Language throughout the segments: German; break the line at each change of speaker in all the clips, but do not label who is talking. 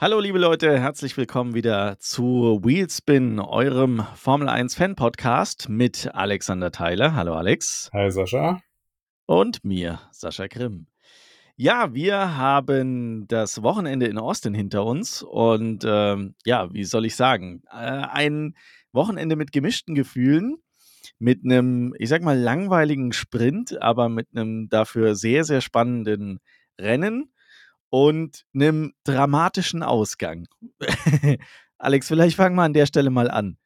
Hallo liebe Leute, herzlich willkommen wieder zu Wheelspin, eurem Formel 1 Fan Podcast mit Alexander Theiler. Hallo Alex.
Hi Sascha.
Und mir, Sascha Grimm. Ja, wir haben das Wochenende in Austin hinter uns und ähm, ja, wie soll ich sagen, äh, ein Wochenende mit gemischten Gefühlen, mit einem, ich sag mal, langweiligen Sprint, aber mit einem dafür sehr, sehr spannenden Rennen und einem dramatischen Ausgang. Alex, vielleicht fangen wir an der Stelle mal an.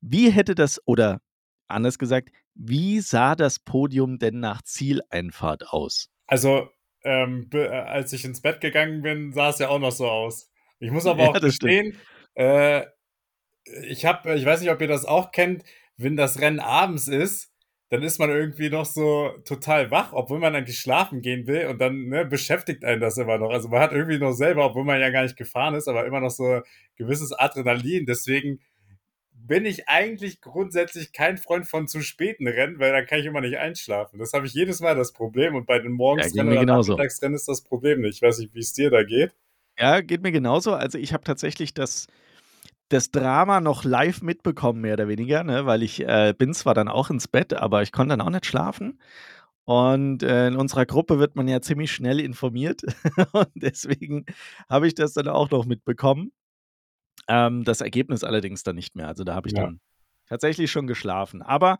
Wie hätte das, oder anders gesagt, wie sah das Podium denn nach Zieleinfahrt aus?
Also, ähm, äh, als ich ins Bett gegangen bin, sah es ja auch noch so aus. Ich muss aber auch gestehen, äh, ich habe, ich weiß nicht, ob ihr das auch kennt, wenn das Rennen abends ist, dann ist man irgendwie noch so total wach, obwohl man eigentlich schlafen gehen will und dann ne, beschäftigt einen das immer noch. Also man hat irgendwie noch selber, obwohl man ja gar nicht gefahren ist, aber immer noch so gewisses Adrenalin. Deswegen bin ich eigentlich grundsätzlich kein Freund von zu späten Rennen, weil dann kann ich immer nicht einschlafen. Das habe ich jedes Mal das Problem und bei den Morgensrennen
ja, oder
Nachmittagsrennen ist das Problem nicht. Ich weiß nicht, wie es dir da geht.
Ja, geht mir genauso. Also ich habe tatsächlich das das Drama noch live mitbekommen, mehr oder weniger, ne? weil ich äh, bin zwar dann auch ins Bett, aber ich konnte dann auch nicht schlafen. Und äh, in unserer Gruppe wird man ja ziemlich schnell informiert. und deswegen habe ich das dann auch noch mitbekommen. Ähm, das Ergebnis allerdings dann nicht mehr. Also da habe ich ja. dann tatsächlich schon geschlafen. Aber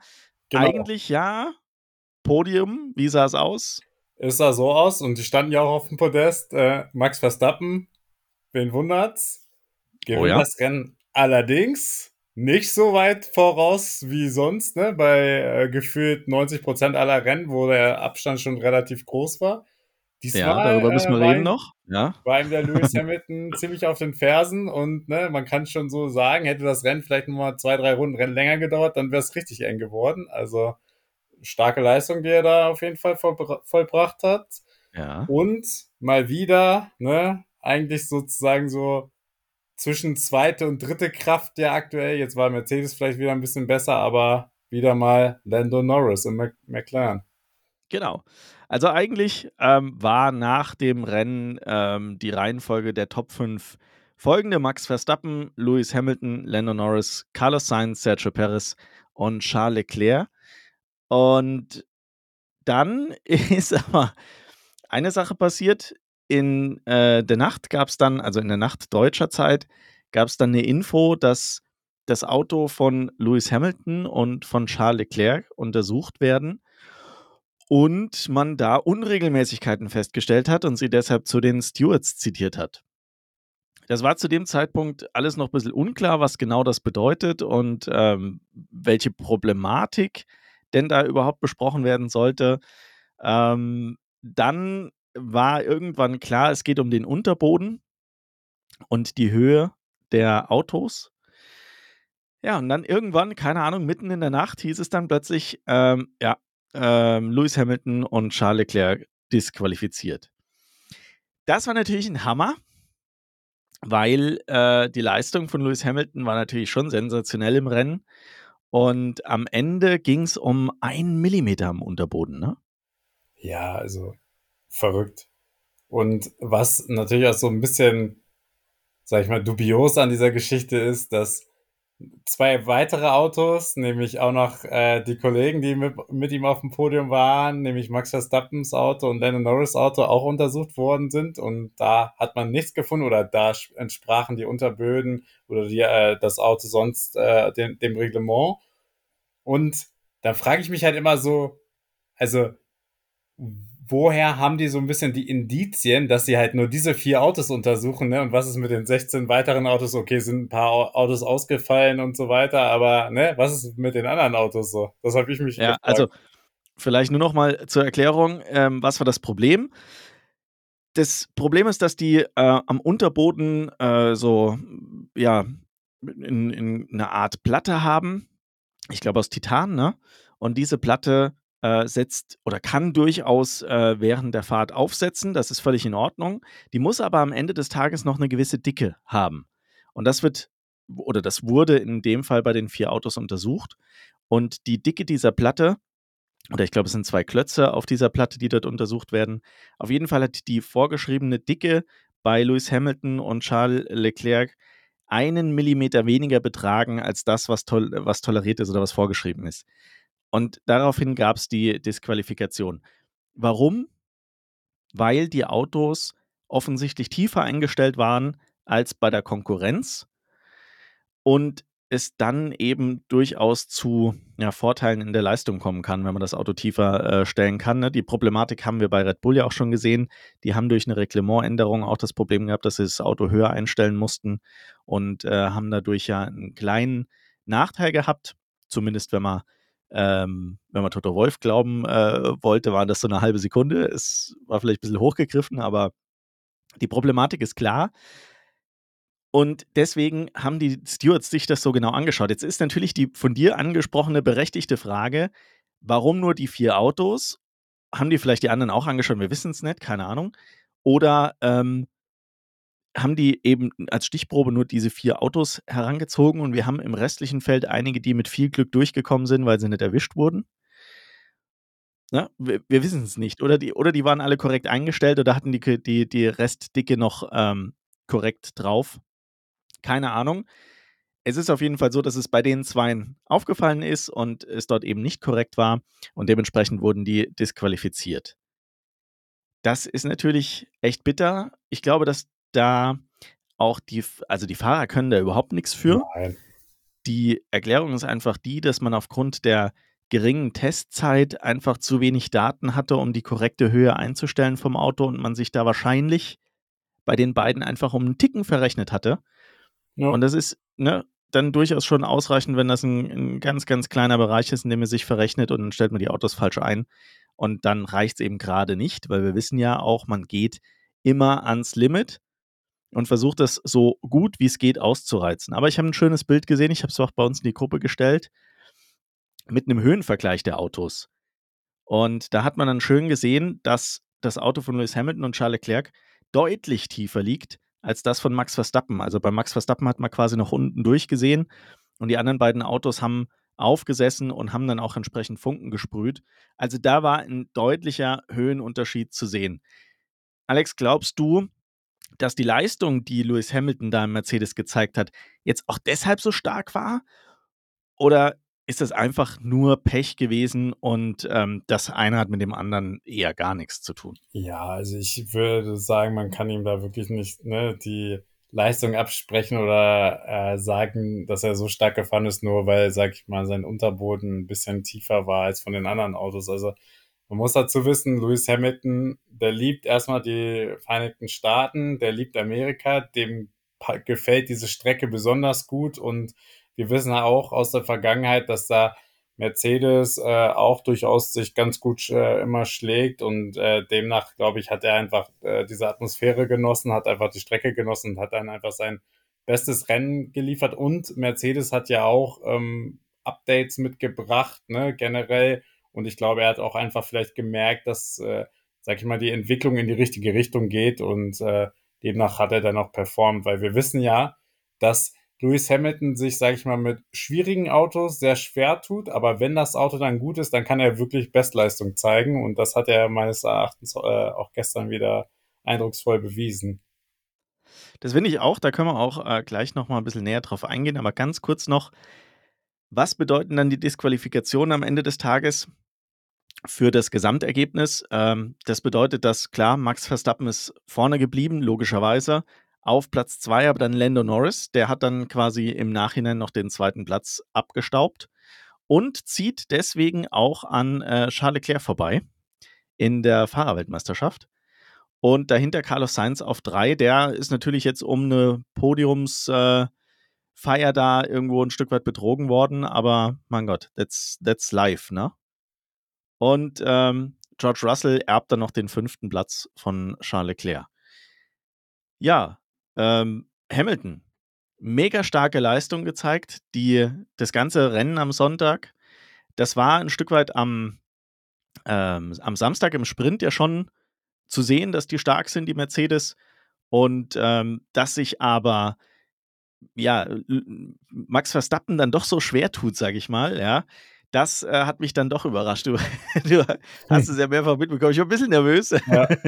genau. eigentlich ja, Podium, wie sah es aus?
Es sah so aus und die standen ja auch auf dem Podest. Äh, Max Verstappen, wen wundert's? Gewinnt oh ja? das Rennen Allerdings nicht so weit voraus wie sonst, ne? Bei äh, gefühlt 90 Prozent aller Rennen, wo der Abstand schon relativ groß war.
Diesmal, ja, darüber müssen wir äh, reden noch. Ja.
War ihm der Lewis Hamilton ziemlich auf den Fersen und ne, man kann schon so sagen, hätte das Rennen vielleicht nur mal zwei, drei Runden Rennen länger gedauert, dann wäre es richtig eng geworden. Also starke Leistung, die er da auf jeden Fall vollbracht hat.
Ja.
Und mal wieder, ne, eigentlich sozusagen so zwischen zweite und dritte Kraft ja aktuell. Jetzt war Mercedes vielleicht wieder ein bisschen besser, aber wieder mal Lando Norris im McLaren.
Genau. Also eigentlich ähm, war nach dem Rennen ähm, die Reihenfolge der Top 5 folgende: Max Verstappen, Lewis Hamilton, Lando Norris, Carlos Sainz, Sergio Perez und Charles Leclerc. Und dann ist aber eine Sache passiert, in äh, der Nacht gab es dann, also in der Nacht deutscher Zeit, gab es dann eine Info, dass das Auto von Lewis Hamilton und von Charles Leclerc untersucht werden und man da Unregelmäßigkeiten festgestellt hat und sie deshalb zu den Stewards zitiert hat. Das war zu dem Zeitpunkt alles noch ein bisschen unklar, was genau das bedeutet und ähm, welche Problematik denn da überhaupt besprochen werden sollte. Ähm, dann war irgendwann klar, es geht um den Unterboden und die Höhe der Autos. Ja, und dann irgendwann, keine Ahnung, mitten in der Nacht hieß es dann plötzlich, ähm, ja, ähm, Lewis Hamilton und Charles Leclerc disqualifiziert. Das war natürlich ein Hammer, weil äh, die Leistung von Lewis Hamilton war natürlich schon sensationell im Rennen. Und am Ende ging es um einen Millimeter am Unterboden, ne?
Ja, also verrückt. Und was natürlich auch so ein bisschen, sag ich mal, dubios an dieser Geschichte ist, dass zwei weitere Autos, nämlich auch noch äh, die Kollegen, die mit, mit ihm auf dem Podium waren, nämlich Max Verstappens Auto und Lennon Norris Auto auch untersucht worden sind und da hat man nichts gefunden oder da entsprachen die Unterböden oder die, äh, das Auto sonst äh, dem, dem Reglement. Und da frage ich mich halt immer so, also woher haben die so ein bisschen die Indizien, dass sie halt nur diese vier Autos untersuchen, ne? Und was ist mit den 16 weiteren Autos? Okay, sind ein paar Autos ausgefallen und so weiter, aber ne, was ist mit den anderen Autos so? Das habe ich mich
Ja, gefragt. also vielleicht nur noch mal zur Erklärung, ähm, was war das Problem? Das Problem ist, dass die äh, am Unterboden äh, so, ja, in, in eine Art Platte haben. Ich glaube aus Titan, ne? Und diese Platte äh, setzt oder kann durchaus äh, während der Fahrt aufsetzen. Das ist völlig in Ordnung. Die muss aber am Ende des Tages noch eine gewisse Dicke haben. Und das wird oder das wurde in dem Fall bei den vier Autos untersucht. Und die Dicke dieser Platte, oder ich glaube, es sind zwei Klötze auf dieser Platte, die dort untersucht werden. Auf jeden Fall hat die vorgeschriebene Dicke bei Lewis Hamilton und Charles Leclerc einen Millimeter weniger betragen als das, was, tol was toleriert ist oder was vorgeschrieben ist. Und daraufhin gab es die Disqualifikation. Warum? Weil die Autos offensichtlich tiefer eingestellt waren als bei der Konkurrenz und es dann eben durchaus zu ja, Vorteilen in der Leistung kommen kann, wenn man das Auto tiefer äh, stellen kann. Ne? Die Problematik haben wir bei Red Bull ja auch schon gesehen. Die haben durch eine Reglementänderung auch das Problem gehabt, dass sie das Auto höher einstellen mussten und äh, haben dadurch ja einen kleinen Nachteil gehabt. Zumindest wenn man, ähm, wenn man Toto Wolf glauben äh, wollte, war das so eine halbe Sekunde. Es war vielleicht ein bisschen hochgegriffen, aber die Problematik ist klar. Und deswegen haben die Stewards sich das so genau angeschaut. Jetzt ist natürlich die von dir angesprochene berechtigte Frage, warum nur die vier Autos? Haben die vielleicht die anderen auch angeschaut? Wir wissen es nicht, keine Ahnung. Oder ähm, haben die eben als Stichprobe nur diese vier Autos herangezogen und wir haben im restlichen Feld einige, die mit viel Glück durchgekommen sind, weil sie nicht erwischt wurden? Ja, wir, wir wissen es nicht. Oder die, oder die waren alle korrekt eingestellt oder hatten die, die, die Restdicke noch ähm, korrekt drauf. Keine Ahnung. Es ist auf jeden Fall so, dass es bei den Zweien aufgefallen ist und es dort eben nicht korrekt war und dementsprechend wurden die disqualifiziert. Das ist natürlich echt bitter. Ich glaube, dass da auch die, also die Fahrer können da überhaupt nichts für. Nein. Die Erklärung ist einfach die, dass man aufgrund der geringen Testzeit einfach zu wenig Daten hatte, um die korrekte Höhe einzustellen vom Auto und man sich da wahrscheinlich bei den beiden einfach um einen Ticken verrechnet hatte. Ja. Und das ist ne, dann durchaus schon ausreichend, wenn das ein, ein, ganz, ganz kleiner Bereich ist, in dem er sich verrechnet und dann stellt man die Autos falsch ein. Und dann reicht es eben gerade nicht, weil wir wissen ja auch, man geht immer ans Limit und versucht das so gut wie es geht auszureizen. Aber ich habe ein schönes Bild gesehen, ich habe es auch bei uns in die Gruppe gestellt, mit einem Höhenvergleich der Autos. Und da hat man dann schön gesehen, dass das Auto von Lewis Hamilton und Charles Leclerc deutlich tiefer liegt als das von Max Verstappen. Also bei Max Verstappen hat man quasi noch unten durchgesehen und die anderen beiden Autos haben aufgesessen und haben dann auch entsprechend Funken gesprüht. Also da war ein deutlicher Höhenunterschied zu sehen. Alex, glaubst du, dass die Leistung, die Lewis Hamilton da im Mercedes gezeigt hat, jetzt auch deshalb so stark war? Oder ist das einfach nur Pech gewesen und ähm, das eine hat mit dem anderen eher gar nichts zu tun.
Ja, also ich würde sagen, man kann ihm da wirklich nicht ne, die Leistung absprechen oder äh, sagen, dass er so stark gefahren ist, nur weil, sag ich mal, sein Unterboden ein bisschen tiefer war als von den anderen Autos. Also man muss dazu wissen, Lewis Hamilton, der liebt erstmal die Vereinigten Staaten, der liebt Amerika, dem gefällt diese Strecke besonders gut und wir wissen auch aus der Vergangenheit, dass da Mercedes äh, auch durchaus sich ganz gut äh, immer schlägt und äh, demnach, glaube ich, hat er einfach äh, diese Atmosphäre genossen, hat einfach die Strecke genossen und hat dann einfach sein bestes Rennen geliefert und Mercedes hat ja auch ähm, Updates mitgebracht, ne, generell und ich glaube, er hat auch einfach vielleicht gemerkt, dass, äh, sag ich mal, die Entwicklung in die richtige Richtung geht und äh, demnach hat er dann auch performt, weil wir wissen ja, dass Lewis Hamilton sich, sage ich mal, mit schwierigen Autos sehr schwer tut, aber wenn das Auto dann gut ist, dann kann er wirklich Bestleistung zeigen und das hat er meines Erachtens äh, auch gestern wieder eindrucksvoll bewiesen.
Das finde ich auch, da können wir auch äh, gleich nochmal ein bisschen näher drauf eingehen, aber ganz kurz noch, was bedeuten dann die Disqualifikationen am Ende des Tages für das Gesamtergebnis? Ähm, das bedeutet, dass klar, Max Verstappen ist vorne geblieben, logischerweise, auf Platz 2 aber dann Lando Norris. Der hat dann quasi im Nachhinein noch den zweiten Platz abgestaubt und zieht deswegen auch an äh, Charles Leclerc vorbei in der Fahrerweltmeisterschaft. Und dahinter Carlos Sainz auf 3. Der ist natürlich jetzt um eine Podiumsfeier äh, da irgendwo ein Stück weit betrogen worden, aber mein Gott, that's, that's life, ne? Und ähm, George Russell erbt dann noch den fünften Platz von Charles Leclerc. Ja, ähm, Hamilton, mega starke Leistung gezeigt. Die, das ganze Rennen am Sonntag, das war ein Stück weit am, ähm, am Samstag im Sprint ja schon zu sehen, dass die stark sind, die Mercedes. Und ähm, dass sich aber ja, Max Verstappen dann doch so schwer tut, sage ich mal, ja, das äh, hat mich dann doch überrascht. Du, du hast es ja mehrfach mitbekommen. Ich war ein bisschen nervös. Ja.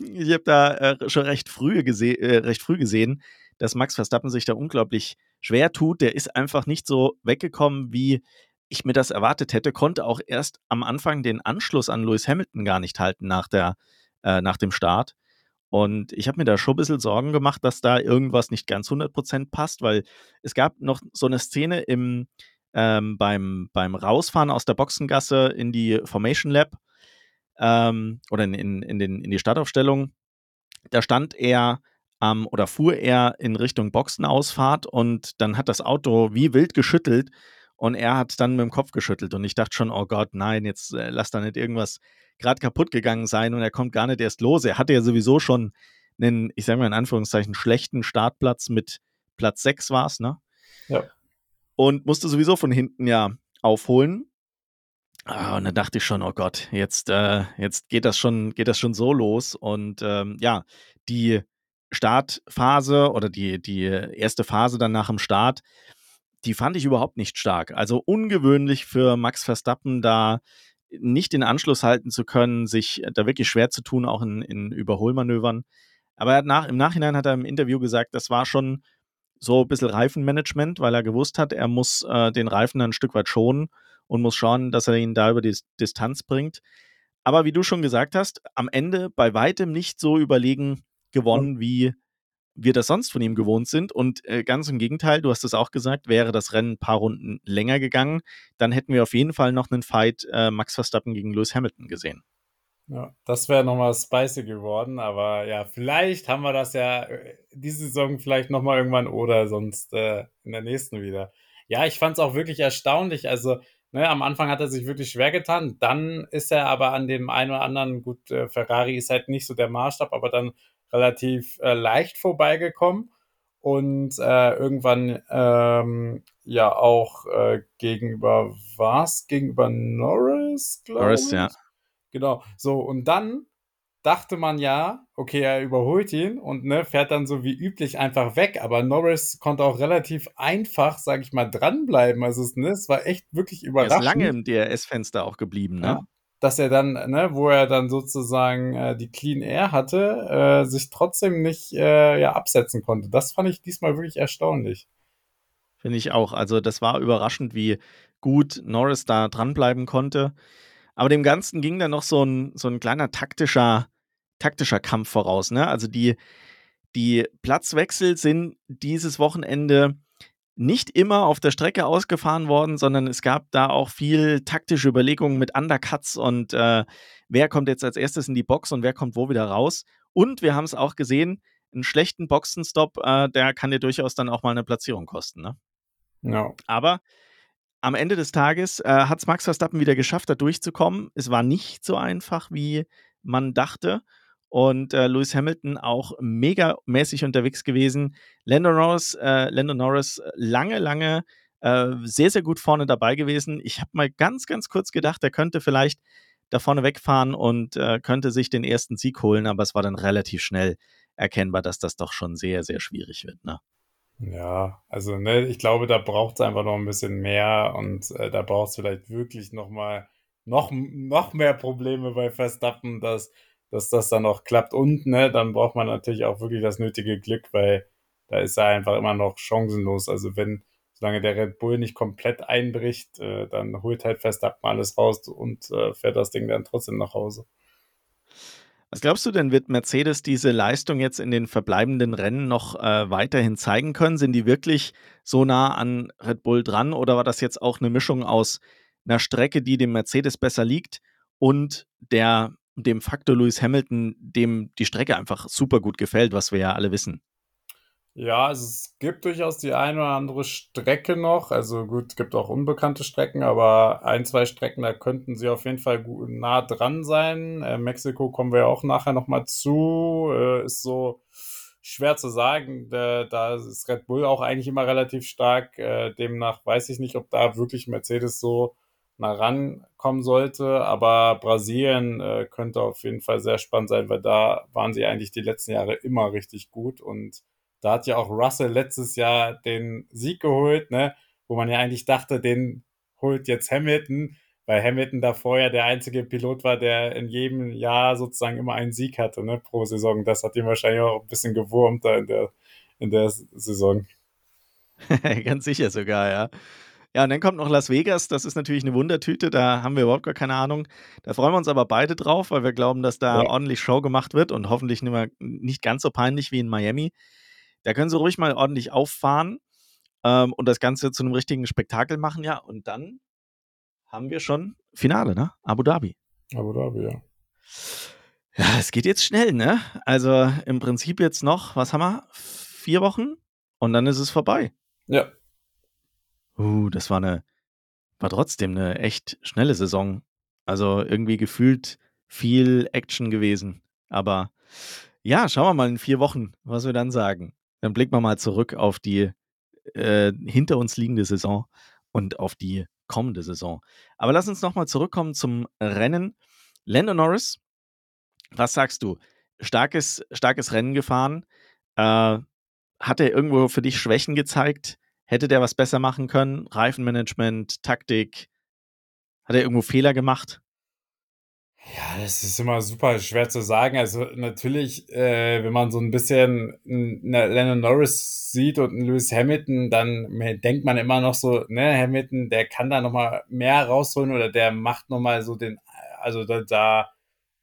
Ich habe da äh, schon recht früh, äh, recht früh gesehen, dass Max Verstappen sich da unglaublich schwer tut. Der ist einfach nicht so weggekommen, wie ich mir das erwartet hätte. Konnte auch erst am Anfang den Anschluss an Lewis Hamilton gar nicht halten nach, der, äh, nach dem Start. Und ich habe mir da schon ein bisschen Sorgen gemacht, dass da irgendwas nicht ganz 100% passt, weil es gab noch so eine Szene im, ähm, beim, beim Rausfahren aus der Boxengasse in die Formation Lab ähm, oder in, in, in, den, in die Startaufstellung. Da stand er ähm, oder fuhr er in Richtung Boxenausfahrt und dann hat das Auto wie wild geschüttelt und er hat dann mit dem Kopf geschüttelt und ich dachte schon, oh Gott, nein, jetzt äh, lass da nicht irgendwas gerade kaputt gegangen sein und er kommt gar nicht erst los. Er hatte ja sowieso schon einen, ich sage mal in Anführungszeichen, schlechten Startplatz mit Platz 6 war es, ne?
Ja.
Und musste sowieso von hinten ja aufholen. Ah, und dann dachte ich schon, oh Gott, jetzt, äh, jetzt geht das schon, geht das schon so los. Und ähm, ja, die Startphase oder die, die erste Phase dann nach dem Start, die fand ich überhaupt nicht stark. Also ungewöhnlich für Max Verstappen, da nicht den Anschluss halten zu können, sich da wirklich schwer zu tun, auch in, in Überholmanövern. Aber nach, im Nachhinein hat er im Interview gesagt, das war schon so ein bisschen Reifenmanagement, weil er gewusst hat, er muss äh, den Reifen ein Stück weit schonen und muss schauen, dass er ihn da über die Distanz bringt. Aber wie du schon gesagt hast, am Ende bei weitem nicht so überlegen gewonnen, wie wir das sonst von ihm gewohnt sind. Und äh, ganz im Gegenteil, du hast es auch gesagt, wäre das Rennen ein paar Runden länger gegangen, dann hätten wir auf jeden Fall noch einen Fight äh, Max Verstappen gegen Lewis Hamilton gesehen.
Ja, das wäre nochmal spicy geworden, aber ja, vielleicht haben wir das ja äh, diese Saison vielleicht nochmal irgendwann oder sonst äh, in der nächsten wieder. Ja, ich fand es auch wirklich erstaunlich. Also, ne, am Anfang hat er sich wirklich schwer getan. Dann ist er aber an dem einen oder anderen, gut, äh, Ferrari ist halt nicht so der Maßstab, aber dann relativ äh, leicht vorbeigekommen und äh, irgendwann ähm, ja auch äh, gegenüber was? Gegenüber Norris, glaube Norris, ich. ja. Genau. So, und dann dachte man ja, okay, er überholt ihn und ne, fährt dann so wie üblich einfach weg. Aber Norris konnte auch relativ einfach, sag ich mal, dranbleiben. Also es, ne, es war echt wirklich überraschend. Er ist
lange im DRS-Fenster auch geblieben, ne? Ja
dass er dann, ne, wo er dann sozusagen äh, die Clean Air hatte, äh, sich trotzdem nicht äh, ja, absetzen konnte. Das fand ich diesmal wirklich erstaunlich.
Finde ich auch. Also das war überraschend, wie gut Norris da dranbleiben konnte. Aber dem Ganzen ging dann noch so ein, so ein kleiner taktischer, taktischer Kampf voraus. Ne? Also die, die Platzwechsel sind dieses Wochenende nicht immer auf der Strecke ausgefahren worden, sondern es gab da auch viel taktische Überlegungen mit Undercuts und äh, wer kommt jetzt als erstes in die Box und wer kommt wo wieder raus. Und wir haben es auch gesehen, einen schlechten Boxenstopp, äh, der kann dir durchaus dann auch mal eine Platzierung kosten. Ne?
No.
Aber am Ende des Tages äh, hat es Max Verstappen wieder geschafft, da durchzukommen. Es war nicht so einfach, wie man dachte und äh, Lewis Hamilton auch megamäßig unterwegs gewesen. Lando Norris, äh, Lando Norris lange, lange äh, sehr, sehr gut vorne dabei gewesen. Ich habe mal ganz, ganz kurz gedacht, er könnte vielleicht da vorne wegfahren und äh, könnte sich den ersten Sieg holen, aber es war dann relativ schnell erkennbar, dass das doch schon sehr, sehr schwierig wird. Ne?
Ja, also ne, ich glaube, da braucht es einfach noch ein bisschen mehr und äh, da braucht es vielleicht wirklich noch mal noch, noch mehr Probleme bei Verstappen, dass dass das dann auch klappt. Und ne, dann braucht man natürlich auch wirklich das nötige Glück, weil da ist er einfach immer noch chancenlos. Also wenn, solange der Red Bull nicht komplett einbricht, äh, dann holt halt Verstappen alles raus und äh, fährt das Ding dann trotzdem nach Hause.
Was glaubst du denn, wird Mercedes diese Leistung jetzt in den verbleibenden Rennen noch äh, weiterhin zeigen können? Sind die wirklich so nah an Red Bull dran oder war das jetzt auch eine Mischung aus einer Strecke, die dem Mercedes besser liegt und der dem Faktor Lewis Hamilton, dem die Strecke einfach super gut gefällt, was wir ja alle wissen.
Ja, also es gibt durchaus die eine oder andere Strecke noch. Also gut, es gibt auch unbekannte Strecken, aber ein, zwei Strecken, da könnten sie auf jeden Fall gut, nah dran sein. Äh, Mexiko kommen wir auch nachher nochmal zu. Äh, ist so schwer zu sagen. Da, da, ist Red Bull auch eigentlich immer relativ stark. Äh, demnach weiß ich nicht, ob da wirklich Mercedes so nah rankommen sollte. Aber Brasilien äh, könnte auf jeden Fall sehr spannend sein, weil da waren sie eigentlich die letzten Jahre immer richtig gut. Und da hat ja auch Russell letztes Jahr den Sieg geholt, ne? wo man ja eigentlich dachte, den holt jetzt Hamilton, weil Hamilton da vorher der einzige Pilot war, der in jedem Jahr sozusagen immer einen Sieg hatte, ne, pro Saison. Das hat ihn wahrscheinlich auch ein bisschen gewurmt da in der, in der Saison.
Ganz sicher sogar, ja. Ja, und dann kommt noch Las Vegas. Das ist natürlich eine Wundertüte. Da haben wir überhaupt gar keine Ahnung. Da freuen wir uns aber beide drauf, weil wir glauben, dass da ja. ordentlich Show gemacht wird und hoffentlich nicht, mehr, nicht ganz so peinlich wie in Miami. Da können sie ruhig mal ordentlich auffahren ähm, und das Ganze zu einem richtigen Spektakel machen, ja. Und dann haben wir schon Finale, ne? Abu Dhabi.
Abu Dhabi, ja.
Ja, es geht jetzt schnell, ne? Also im Prinzip jetzt noch, was haben wir? Vier Wochen und dann ist es vorbei.
Ja.
Uh, das war eine, war trotzdem eine echt schnelle Saison. Also irgendwie gefühlt viel Action gewesen. Aber ja, schauen wir mal in vier Wochen, was wir dann sagen. Dann blicken wir mal zurück auf die äh, hinter uns liegende Saison und auf die kommende Saison. Aber lass uns nochmal zurückkommen zum Rennen. Lando Norris, was sagst du? Starkes, starkes Rennen gefahren. Äh, hat er irgendwo für dich Schwächen gezeigt? Hätte der was besser machen können? Reifenmanagement, Taktik? Hat er irgendwo Fehler gemacht?
Ja, das ist immer super schwer zu sagen. Also natürlich, äh, wenn man so ein bisschen Lennon Norris sieht und Lewis Hamilton, dann denkt man immer noch so, ne, Hamilton, der kann da noch mal mehr rausholen oder der macht noch mal so den, also da, da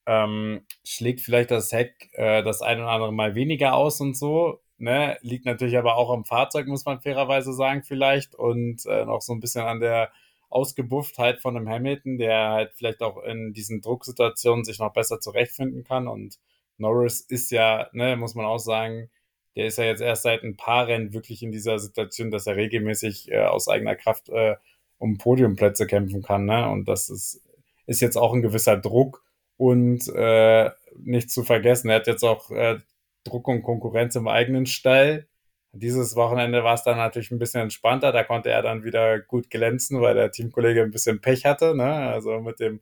ähm, schlägt vielleicht das Heck äh, das ein oder andere Mal weniger aus und so. Ne? Liegt natürlich aber auch am Fahrzeug, muss man fairerweise sagen, vielleicht. Und äh, noch so ein bisschen an der Ausgebufftheit von einem Hamilton, der halt vielleicht auch in diesen Drucksituationen sich noch besser zurechtfinden kann. Und Norris ist ja, ne, muss man auch sagen, der ist ja jetzt erst seit ein paar Rennen wirklich in dieser Situation, dass er regelmäßig äh, aus eigener Kraft äh, um Podiumplätze kämpfen kann. Ne? Und das ist, ist jetzt auch ein gewisser Druck. Und äh, nicht zu vergessen, er hat jetzt auch äh, Druck und Konkurrenz im eigenen Stall. Dieses Wochenende war es dann natürlich ein bisschen entspannter. Da konnte er dann wieder gut glänzen, weil der Teamkollege ein bisschen Pech hatte. Ne? Also mit dem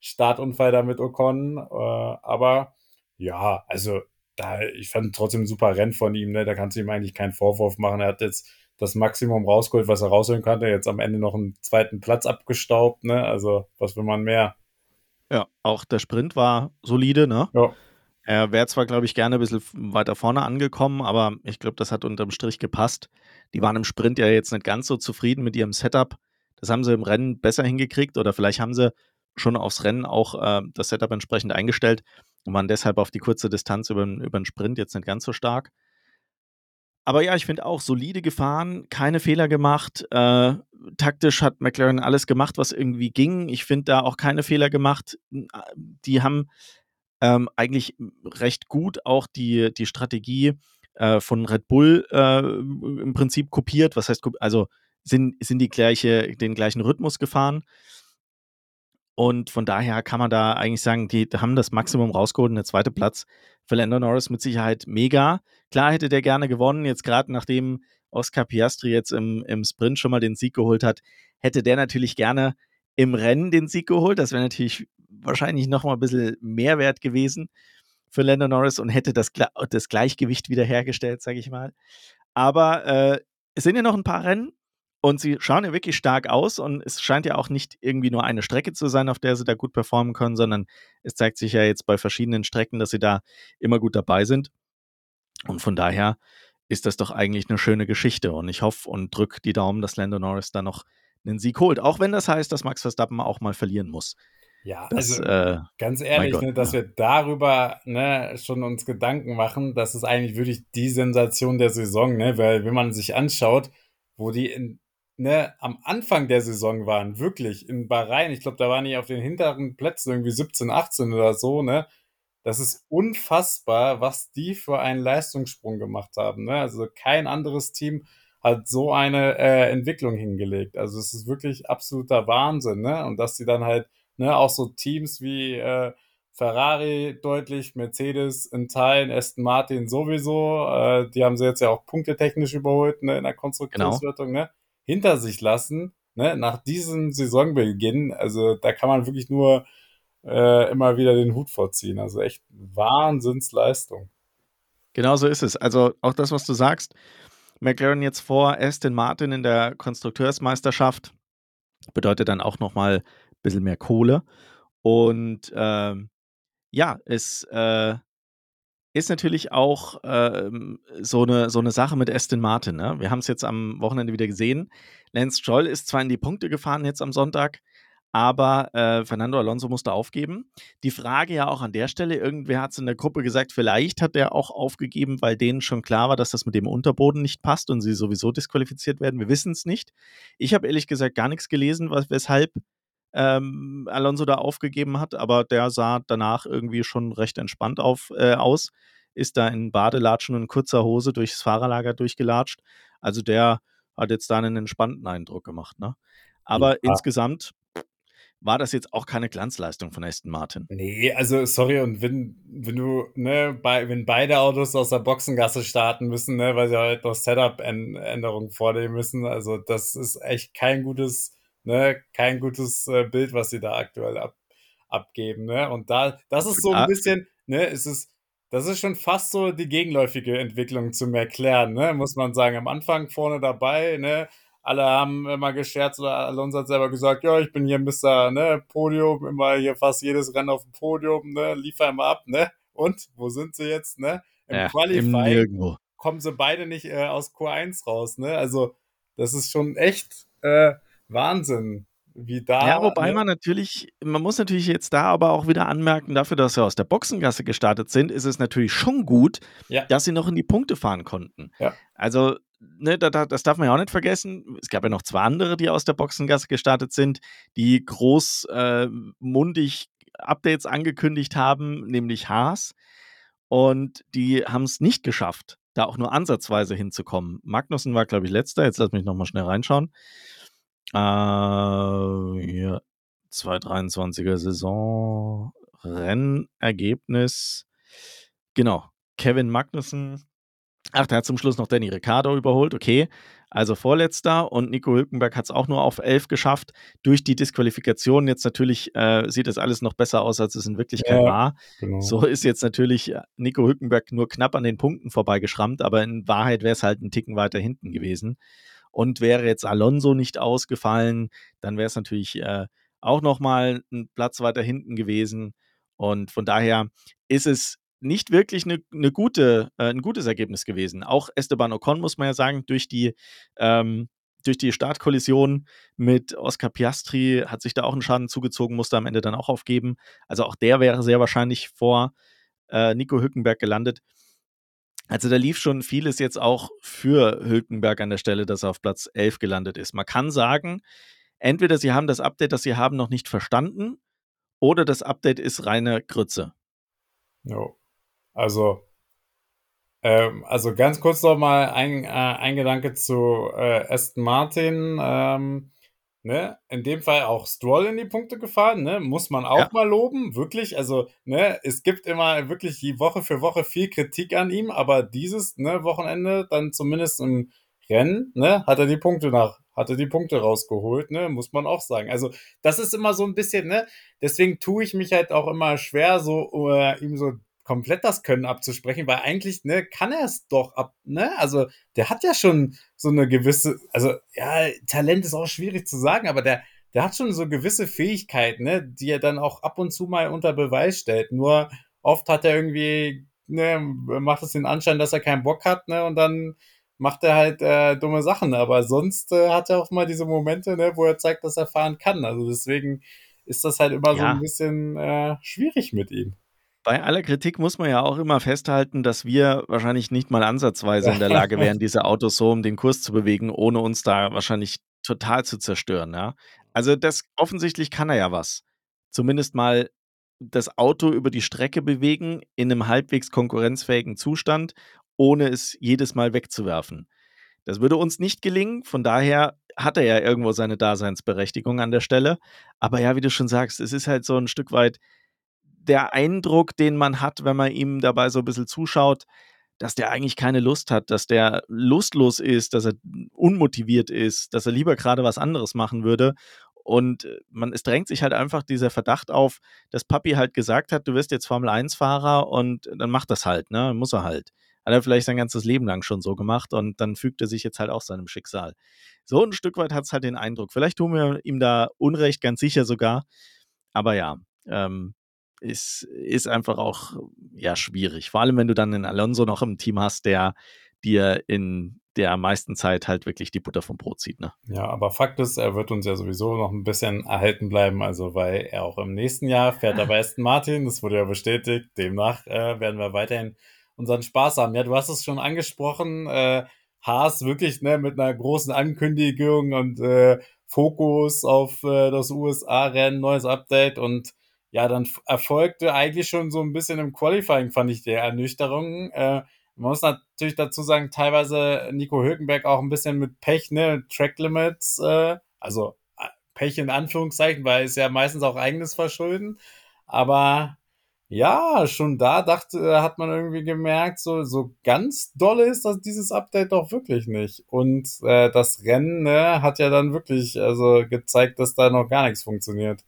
Startunfall da mit Ocon. Äh, aber ja, also da, ich fand trotzdem ein super Rennen von ihm. Ne? Da kannst du ihm eigentlich keinen Vorwurf machen. Er hat jetzt das Maximum rausgeholt, was er rausholen konnte. Jetzt am Ende noch einen zweiten Platz abgestaubt. Ne? Also was will man mehr?
Ja, auch der Sprint war solide. Ne?
Ja.
Er wäre zwar, glaube ich, gerne ein bisschen weiter vorne angekommen, aber ich glaube, das hat unterm Strich gepasst. Die waren im Sprint ja jetzt nicht ganz so zufrieden mit ihrem Setup. Das haben sie im Rennen besser hingekriegt oder vielleicht haben sie schon aufs Rennen auch äh, das Setup entsprechend eingestellt und waren deshalb auf die kurze Distanz über, über den Sprint jetzt nicht ganz so stark. Aber ja, ich finde auch solide gefahren, keine Fehler gemacht. Äh, taktisch hat McLaren alles gemacht, was irgendwie ging. Ich finde da auch keine Fehler gemacht. Die haben ähm, eigentlich recht gut auch die, die Strategie äh, von Red Bull äh, im Prinzip kopiert. Was heißt, also sind, sind die gleiche, den gleichen Rhythmus gefahren. Und von daher kann man da eigentlich sagen, die haben das Maximum rausgeholt. Der zweite Platz für Lando Norris mit Sicherheit mega. Klar hätte der gerne gewonnen, jetzt gerade nachdem Oscar Piastri jetzt im, im Sprint schon mal den Sieg geholt hat, hätte der natürlich gerne im Rennen den Sieg geholt. Das wäre natürlich wahrscheinlich noch mal ein bisschen Mehrwert gewesen für Lando Norris und hätte das, das Gleichgewicht wiederhergestellt, sage ich mal. Aber äh, es sind ja noch ein paar Rennen und sie schauen ja wirklich stark aus und es scheint ja auch nicht irgendwie nur eine Strecke zu sein, auf der sie da gut performen können, sondern es zeigt sich ja jetzt bei verschiedenen Strecken, dass sie da immer gut dabei sind. Und von daher ist das doch eigentlich eine schöne Geschichte und ich hoffe und drücke die Daumen, dass Lando Norris da noch einen Sieg holt, auch wenn das heißt, dass Max Verstappen auch mal verlieren muss.
Ja, das, also äh, ganz ehrlich, Gott, ne, dass ja. wir darüber ne, schon uns Gedanken machen, das ist eigentlich wirklich die Sensation der Saison, ne? weil wenn man sich anschaut, wo die in, ne, am Anfang der Saison waren, wirklich in Bahrain, ich glaube, da waren die auf den hinteren Plätzen irgendwie 17, 18 oder so, ne? Das ist unfassbar, was die für einen Leistungssprung gemacht haben. Ne? Also kein anderes Team hat so eine äh, Entwicklung hingelegt. Also es ist wirklich absoluter Wahnsinn, ne? Und dass sie dann halt Ne, auch so Teams wie äh, Ferrari deutlich, Mercedes in Teilen, Aston Martin sowieso. Äh, die haben sie jetzt ja auch punktetechnisch überholt ne, in der Konstruktionswertung. Genau. Ne, hinter sich lassen, ne, nach diesem Saisonbeginn. Also da kann man wirklich nur äh, immer wieder den Hut vorziehen. Also echt Wahnsinnsleistung.
Genau so ist es. Also auch das, was du sagst. McLaren jetzt vor Aston Martin in der Konstrukteursmeisterschaft Bedeutet dann auch nochmal bisschen mehr Kohle. Und ähm, ja, es äh, ist natürlich auch ähm, so, eine, so eine Sache mit Aston Martin. Ne? Wir haben es jetzt am Wochenende wieder gesehen. Lance Stroll ist zwar in die Punkte gefahren jetzt am Sonntag, aber äh, Fernando Alonso musste aufgeben. Die Frage ja auch an der Stelle, irgendwer hat es in der Gruppe gesagt, vielleicht hat er auch aufgegeben, weil denen schon klar war, dass das mit dem Unterboden nicht passt und sie sowieso disqualifiziert werden. Wir wissen es nicht. Ich habe ehrlich gesagt gar nichts gelesen, was, weshalb ähm, Alonso da aufgegeben hat, aber der sah danach irgendwie schon recht entspannt auf, äh, aus. Ist da in Badelatschen und kurzer Hose durchs Fahrerlager durchgelatscht. Also der hat jetzt da einen entspannten Eindruck gemacht. Ne? Aber ja. insgesamt war das jetzt auch keine Glanzleistung von Aston Martin.
Nee, also sorry, und wenn, wenn du, ne, bei, wenn beide Autos aus der Boxengasse starten müssen, ne, weil sie halt noch Setup-Änderungen vornehmen müssen, also das ist echt kein gutes, ne, kein gutes äh, Bild, was sie da aktuell ab, abgeben, ne? Und da, das ist so ein bisschen, ne, es ist, das ist schon fast so die gegenläufige Entwicklung zum Erklären, ne, muss man sagen. Am Anfang vorne dabei, ne, alle haben immer gescherzt oder Alonso hat selber gesagt, ja, ich bin hier Mr. Ne, Podium, immer hier fast jedes Rennen auf dem Podium, ne, liefer immer ab, ne? Und wo sind sie jetzt, ne?
Im ja, Qualifying
kommen sie beide nicht äh, aus Q1 raus, ne? Also, das ist schon echt äh, Wahnsinn, wie da.
Ja, wobei ne? man natürlich, man muss natürlich jetzt da aber auch wieder anmerken, dafür, dass sie aus der Boxengasse gestartet sind, ist es natürlich schon gut, ja. dass sie noch in die Punkte fahren konnten. Ja. Also ne, da, da, das darf man ja auch nicht vergessen. Es gab ja noch zwei andere, die aus der Boxengasse gestartet sind, die großmundig äh, Updates angekündigt haben, nämlich Haas. Und die haben es nicht geschafft, da auch nur ansatzweise hinzukommen. Magnussen war, glaube ich, letzter. Jetzt lass mich nochmal schnell reinschauen. Äh, hier, 2023er Saison, Rennergebnis. Genau, Kevin Magnussen Ach, der hat zum Schluss noch Danny Ricciardo überholt, okay. Also vorletzter und Nico Hülkenberg hat es auch nur auf 11 geschafft. Durch die Disqualifikation jetzt natürlich äh, sieht das alles noch besser aus, als es in Wirklichkeit ja, war. Genau. So ist jetzt natürlich äh, Nico Hülkenberg nur knapp an den Punkten vorbeigeschrammt, aber in Wahrheit wäre es halt ein Ticken weiter hinten gewesen. Und wäre jetzt Alonso nicht ausgefallen, dann wäre es natürlich äh, auch nochmal ein Platz weiter hinten gewesen. Und von daher ist es nicht wirklich eine, eine gute, äh, ein gutes Ergebnis gewesen. Auch Esteban Ocon, muss man ja sagen, durch die, ähm, durch die Startkollision mit Oscar Piastri hat sich da auch einen Schaden zugezogen, musste am Ende dann auch aufgeben. Also auch der wäre sehr wahrscheinlich vor äh, Nico Hülkenberg gelandet. Also da lief schon vieles jetzt auch für Hülkenberg an der Stelle, dass er auf Platz 11 gelandet ist. Man kann sagen, entweder sie haben das Update, das sie haben, noch nicht verstanden, oder das Update ist reine Grütze.
Ja. Also, ähm, also ganz kurz noch mal ein, äh, ein Gedanke zu äh, Aston Martin. Ähm, ne? In dem Fall auch Stroll in die Punkte gefahren, ne? muss man auch ja. mal loben, wirklich. Also ne? es gibt immer wirklich die Woche für Woche viel Kritik an ihm, aber dieses ne, Wochenende dann zumindest im Rennen ne, hat er die Punkte nach hat er die Punkte rausgeholt, ne, muss man auch sagen. Also, das ist immer so ein bisschen, ne, deswegen tue ich mich halt auch immer schwer, so äh, ihm so komplett das Können abzusprechen, weil eigentlich, ne, kann er es doch ab, ne? Also, der hat ja schon so eine gewisse, also, ja, Talent ist auch schwierig zu sagen, aber der, der hat schon so gewisse Fähigkeiten, ne, die er dann auch ab und zu mal unter Beweis stellt. Nur oft hat er irgendwie, ne, macht es den Anschein, dass er keinen Bock hat, ne, und dann macht er halt äh, dumme Sachen. Aber sonst äh, hat er auch mal diese Momente, ne, wo er zeigt, dass er fahren kann. Also deswegen ist das halt immer ja. so ein bisschen äh, schwierig mit ihm.
Bei aller Kritik muss man ja auch immer festhalten, dass wir wahrscheinlich nicht mal ansatzweise in der Lage wären, diese Autos so um den Kurs zu bewegen, ohne uns da wahrscheinlich total zu zerstören. Ja? Also das offensichtlich kann er ja was. Zumindest mal das Auto über die Strecke bewegen in einem halbwegs konkurrenzfähigen Zustand, ohne es jedes Mal wegzuwerfen. Das würde uns nicht gelingen, von daher hat er ja irgendwo seine Daseinsberechtigung an der Stelle. Aber ja, wie du schon sagst, es ist halt so ein Stück weit, der Eindruck, den man hat, wenn man ihm dabei so ein bisschen zuschaut, dass der eigentlich keine Lust hat, dass der lustlos ist, dass er unmotiviert ist, dass er lieber gerade was anderes machen würde. Und äh, man, es drängt sich halt einfach dieser Verdacht auf, dass Papi halt gesagt hat, du wirst jetzt Formel-1-Fahrer und dann macht das halt, ne? Muss er halt. Hat hat er vielleicht sein ganzes Leben lang schon so gemacht und dann fügt er sich jetzt halt auch seinem Schicksal. So ein Stück weit hat es halt den Eindruck. Vielleicht tun wir ihm da Unrecht, ganz sicher sogar. Aber ja, ähm, ist, ist einfach auch ja, schwierig. Vor allem, wenn du dann einen Alonso noch im Team hast, der dir in der meisten Zeit halt wirklich die Butter vom Brot zieht. Ne?
Ja, aber Fakt ist, er wird uns ja sowieso noch ein bisschen erhalten bleiben, also weil er auch im nächsten Jahr fährt er bei Aston Martin, das wurde ja bestätigt. Demnach äh, werden wir weiterhin unseren Spaß haben. Ja, du hast es schon angesprochen, äh, Haas wirklich ne, mit einer großen Ankündigung und äh, Fokus auf äh, das USA-Rennen, neues Update und ja, dann erfolgte eigentlich schon so ein bisschen im Qualifying, fand ich, der Ernüchterung. Äh, man muss natürlich dazu sagen, teilweise Nico Hülkenberg auch ein bisschen mit Pech, ne, Track Limits, äh, also äh, Pech in Anführungszeichen, weil es ja meistens auch eigenes Verschulden. Aber ja, schon da dachte, hat man irgendwie gemerkt, so, so ganz dolle ist das dieses Update doch wirklich nicht. Und äh, das Rennen ne, hat ja dann wirklich also gezeigt, dass da noch gar nichts funktioniert.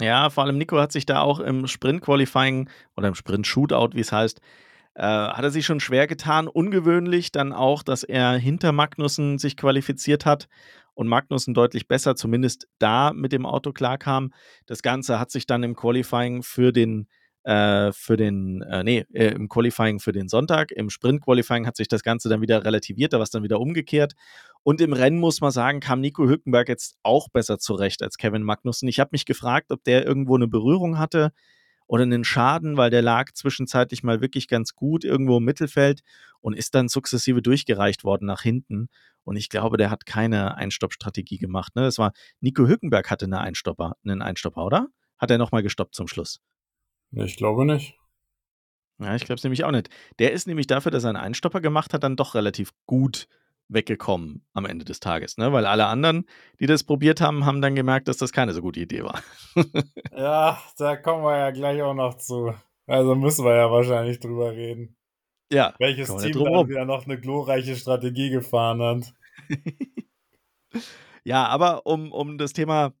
Ja, vor allem Nico hat sich da auch im Sprint-Qualifying oder im Sprint-Shootout, wie es heißt, äh, hat er sich schon schwer getan. Ungewöhnlich dann auch, dass er hinter Magnussen sich qualifiziert hat und Magnussen deutlich besser, zumindest da mit dem Auto klarkam. Das Ganze hat sich dann im Qualifying für den äh, für den, äh, nee, äh, im Qualifying für den Sonntag. Im Sprint-Qualifying hat sich das Ganze dann wieder relativiert, da war es dann wieder umgekehrt. Und im Rennen muss man sagen, kam Nico Hülkenberg jetzt auch besser zurecht als Kevin Magnussen. Ich habe mich gefragt, ob der irgendwo eine Berührung hatte oder einen Schaden, weil der lag zwischenzeitlich mal wirklich ganz gut irgendwo im Mittelfeld und ist dann sukzessive durchgereicht worden nach hinten. Und ich glaube, der hat keine Einstoppstrategie gemacht. Ne? Das war Nico Hückenberg hatte eine Einstopper, einen Einstopper, oder? Hat er nochmal gestoppt zum Schluss?
Ich glaube nicht.
Ja, ich glaube es nämlich auch nicht. Der ist nämlich dafür, dass er einen Einstopper gemacht hat, dann doch relativ gut weggekommen am Ende des Tages, ne? Weil alle anderen, die das probiert haben, haben dann gemerkt, dass das keine so gute Idee war.
ja, da kommen wir ja gleich auch noch zu. Also müssen wir ja wahrscheinlich drüber reden.
Ja.
Welches Team dann wieder noch eine glorreiche Strategie gefahren hat.
ja, aber um, um das Thema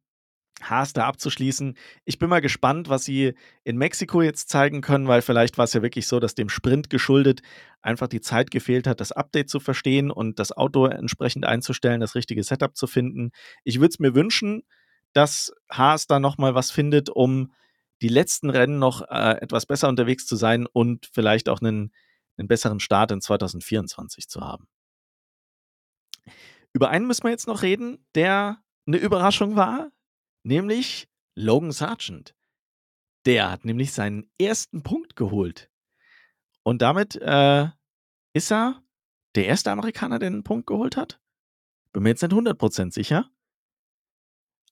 Haas da abzuschließen. Ich bin mal gespannt, was sie in Mexiko jetzt zeigen können, weil vielleicht war es ja wirklich so, dass dem Sprint geschuldet einfach die Zeit gefehlt hat, das Update zu verstehen und das Auto entsprechend einzustellen, das richtige Setup zu finden. Ich würde es mir wünschen, dass Haas da nochmal was findet, um die letzten Rennen noch äh, etwas besser unterwegs zu sein und vielleicht auch einen, einen besseren Start in 2024 zu haben. Über einen müssen wir jetzt noch reden, der eine Überraschung war, nämlich Logan Sargent. Der hat nämlich seinen ersten Punkt geholt. Und damit äh, ist er der erste Amerikaner, der einen Punkt geholt hat. Bin mir jetzt nicht 100% sicher.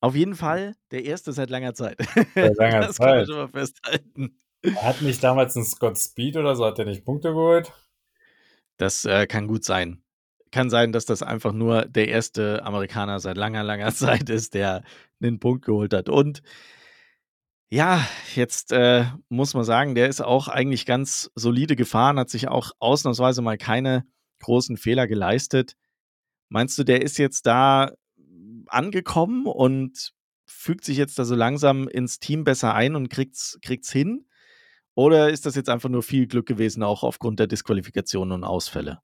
Auf jeden Fall der erste seit langer Zeit.
Seit langer das Zeit. kann man schon mal festhalten. Hat nicht damals ein Scott Speed oder so, hat der nicht Punkte geholt?
Das äh, kann gut sein kann sein, dass das einfach nur der erste Amerikaner seit langer, langer Zeit ist, der einen Punkt geholt hat. Und ja, jetzt äh, muss man sagen, der ist auch eigentlich ganz solide gefahren, hat sich auch ausnahmsweise mal keine großen Fehler geleistet. Meinst du, der ist jetzt da angekommen und fügt sich jetzt da so langsam ins Team besser ein und kriegt's, kriegt's hin? Oder ist das jetzt einfach nur viel Glück gewesen, auch aufgrund der Disqualifikationen und Ausfälle?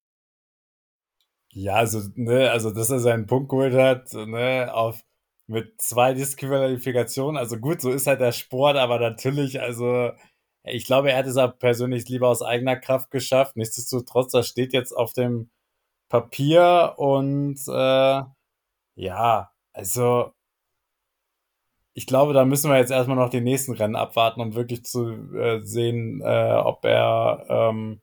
Ja, also, ne, also, dass er seinen Punkt geholt hat, ne, auf, mit zwei Disqualifikationen. Also gut, so ist halt der Sport, aber natürlich, also, ich glaube, er hätte es auch persönlich lieber aus eigener Kraft geschafft. Nichtsdestotrotz, das steht jetzt auf dem Papier und äh, ja, also ich glaube, da müssen wir jetzt erstmal noch die nächsten Rennen abwarten, um wirklich zu äh, sehen, äh, ob er ähm,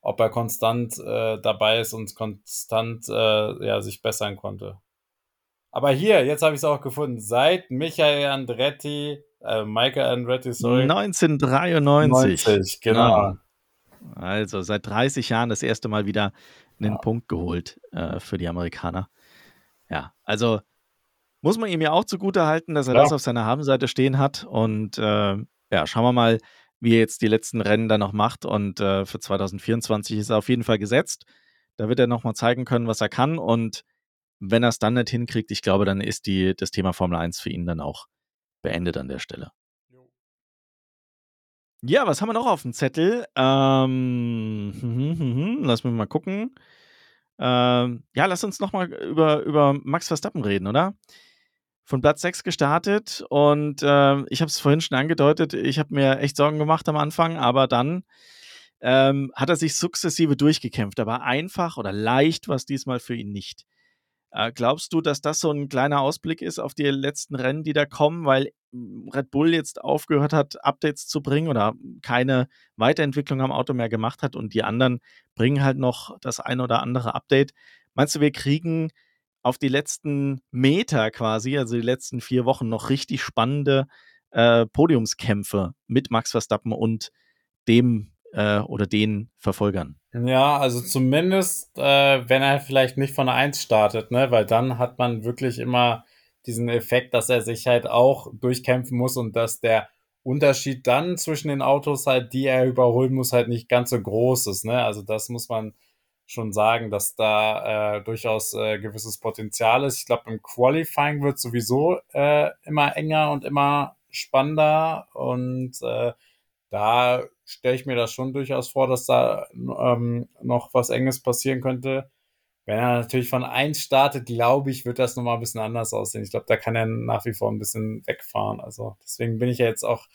ob er konstant äh, dabei ist und konstant äh, ja, sich bessern konnte. Aber hier, jetzt habe ich es auch gefunden. Seit Michael Andretti, äh, Michael Andretti, sorry.
1993.
90, genau. Ja.
Also seit 30 Jahren das erste Mal wieder einen ja. Punkt geholt äh, für die Amerikaner. Ja, also muss man ihm ja auch zugute halten, dass er ja. das auf seiner Habenseite stehen hat. Und äh, ja, schauen wir mal, wie er jetzt die letzten Rennen dann noch macht. Und äh, für 2024 ist er auf jeden Fall gesetzt. Da wird er nochmal zeigen können, was er kann. Und wenn er es dann nicht hinkriegt, ich glaube, dann ist die, das Thema Formel 1 für ihn dann auch beendet an der Stelle. Ja, was haben wir noch auf dem Zettel? Ähm, hm, hm, hm, lass mich mal gucken. Ähm, ja, lass uns noch mal über über Max Verstappen reden, oder? Von Platz 6 gestartet und, äh, ich habe es vorhin schon angedeutet, ich habe mir echt Sorgen gemacht am Anfang, aber dann, ähm, hat er sich sukzessive durchgekämpft. Aber einfach oder leicht war's diesmal für ihn nicht. Äh, glaubst du, dass das so ein kleiner Ausblick ist auf die letzten Rennen, die da kommen, weil Red Bull jetzt aufgehört hat, Updates zu bringen oder keine Weiterentwicklung am Auto mehr gemacht hat und die anderen bringen halt noch das ein oder andere Update. Meinst du, wir kriegen auf die letzten Meter quasi, also die letzten vier Wochen, noch richtig spannende äh, Podiumskämpfe mit Max Verstappen und dem äh, oder den Verfolgern?
Ja, also zumindest, äh, wenn er vielleicht nicht von 1 startet, ne? Weil dann hat man wirklich immer diesen Effekt, dass er sich halt auch durchkämpfen muss und dass der Unterschied dann zwischen den Autos halt, die er überholen muss, halt nicht ganz so groß ist, ne? Also das muss man schon sagen, dass da äh, durchaus äh, gewisses Potenzial ist. Ich glaube, im Qualifying wird sowieso äh, immer enger und immer spannender und äh, da stelle ich mir das schon durchaus vor, dass da ähm, noch was Enges passieren könnte. Wenn er natürlich von 1 startet, glaube ich, wird das nochmal ein bisschen anders aussehen. Ich glaube, da kann er nach wie vor ein bisschen wegfahren. Also deswegen bin ich ja jetzt auch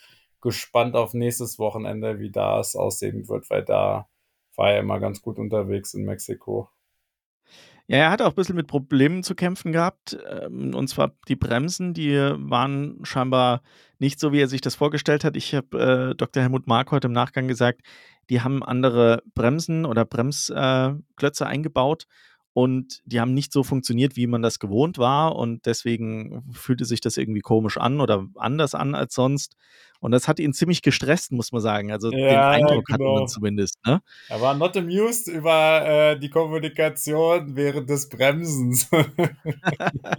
gespannt auf nächstes Wochenende, wie das aussehen wird, weil da war er immer ganz gut unterwegs in Mexiko.
Ja, er hat auch ein bisschen mit Problemen zu kämpfen gehabt. Ähm, und zwar die Bremsen, die waren scheinbar nicht so, wie er sich das vorgestellt hat. Ich habe äh, Dr. Helmut Mark heute im Nachgang gesagt, die haben andere Bremsen oder Bremsklötze äh, eingebaut und die haben nicht so funktioniert, wie man das gewohnt war und deswegen fühlte sich das irgendwie komisch an oder anders an als sonst. Und das hat ihn ziemlich gestresst, muss man sagen. Also den
Ja,
Eindruck hatten
genau.
wir zumindest, ne?
Er war not amused über äh, die Kommunikation während des Bremsens.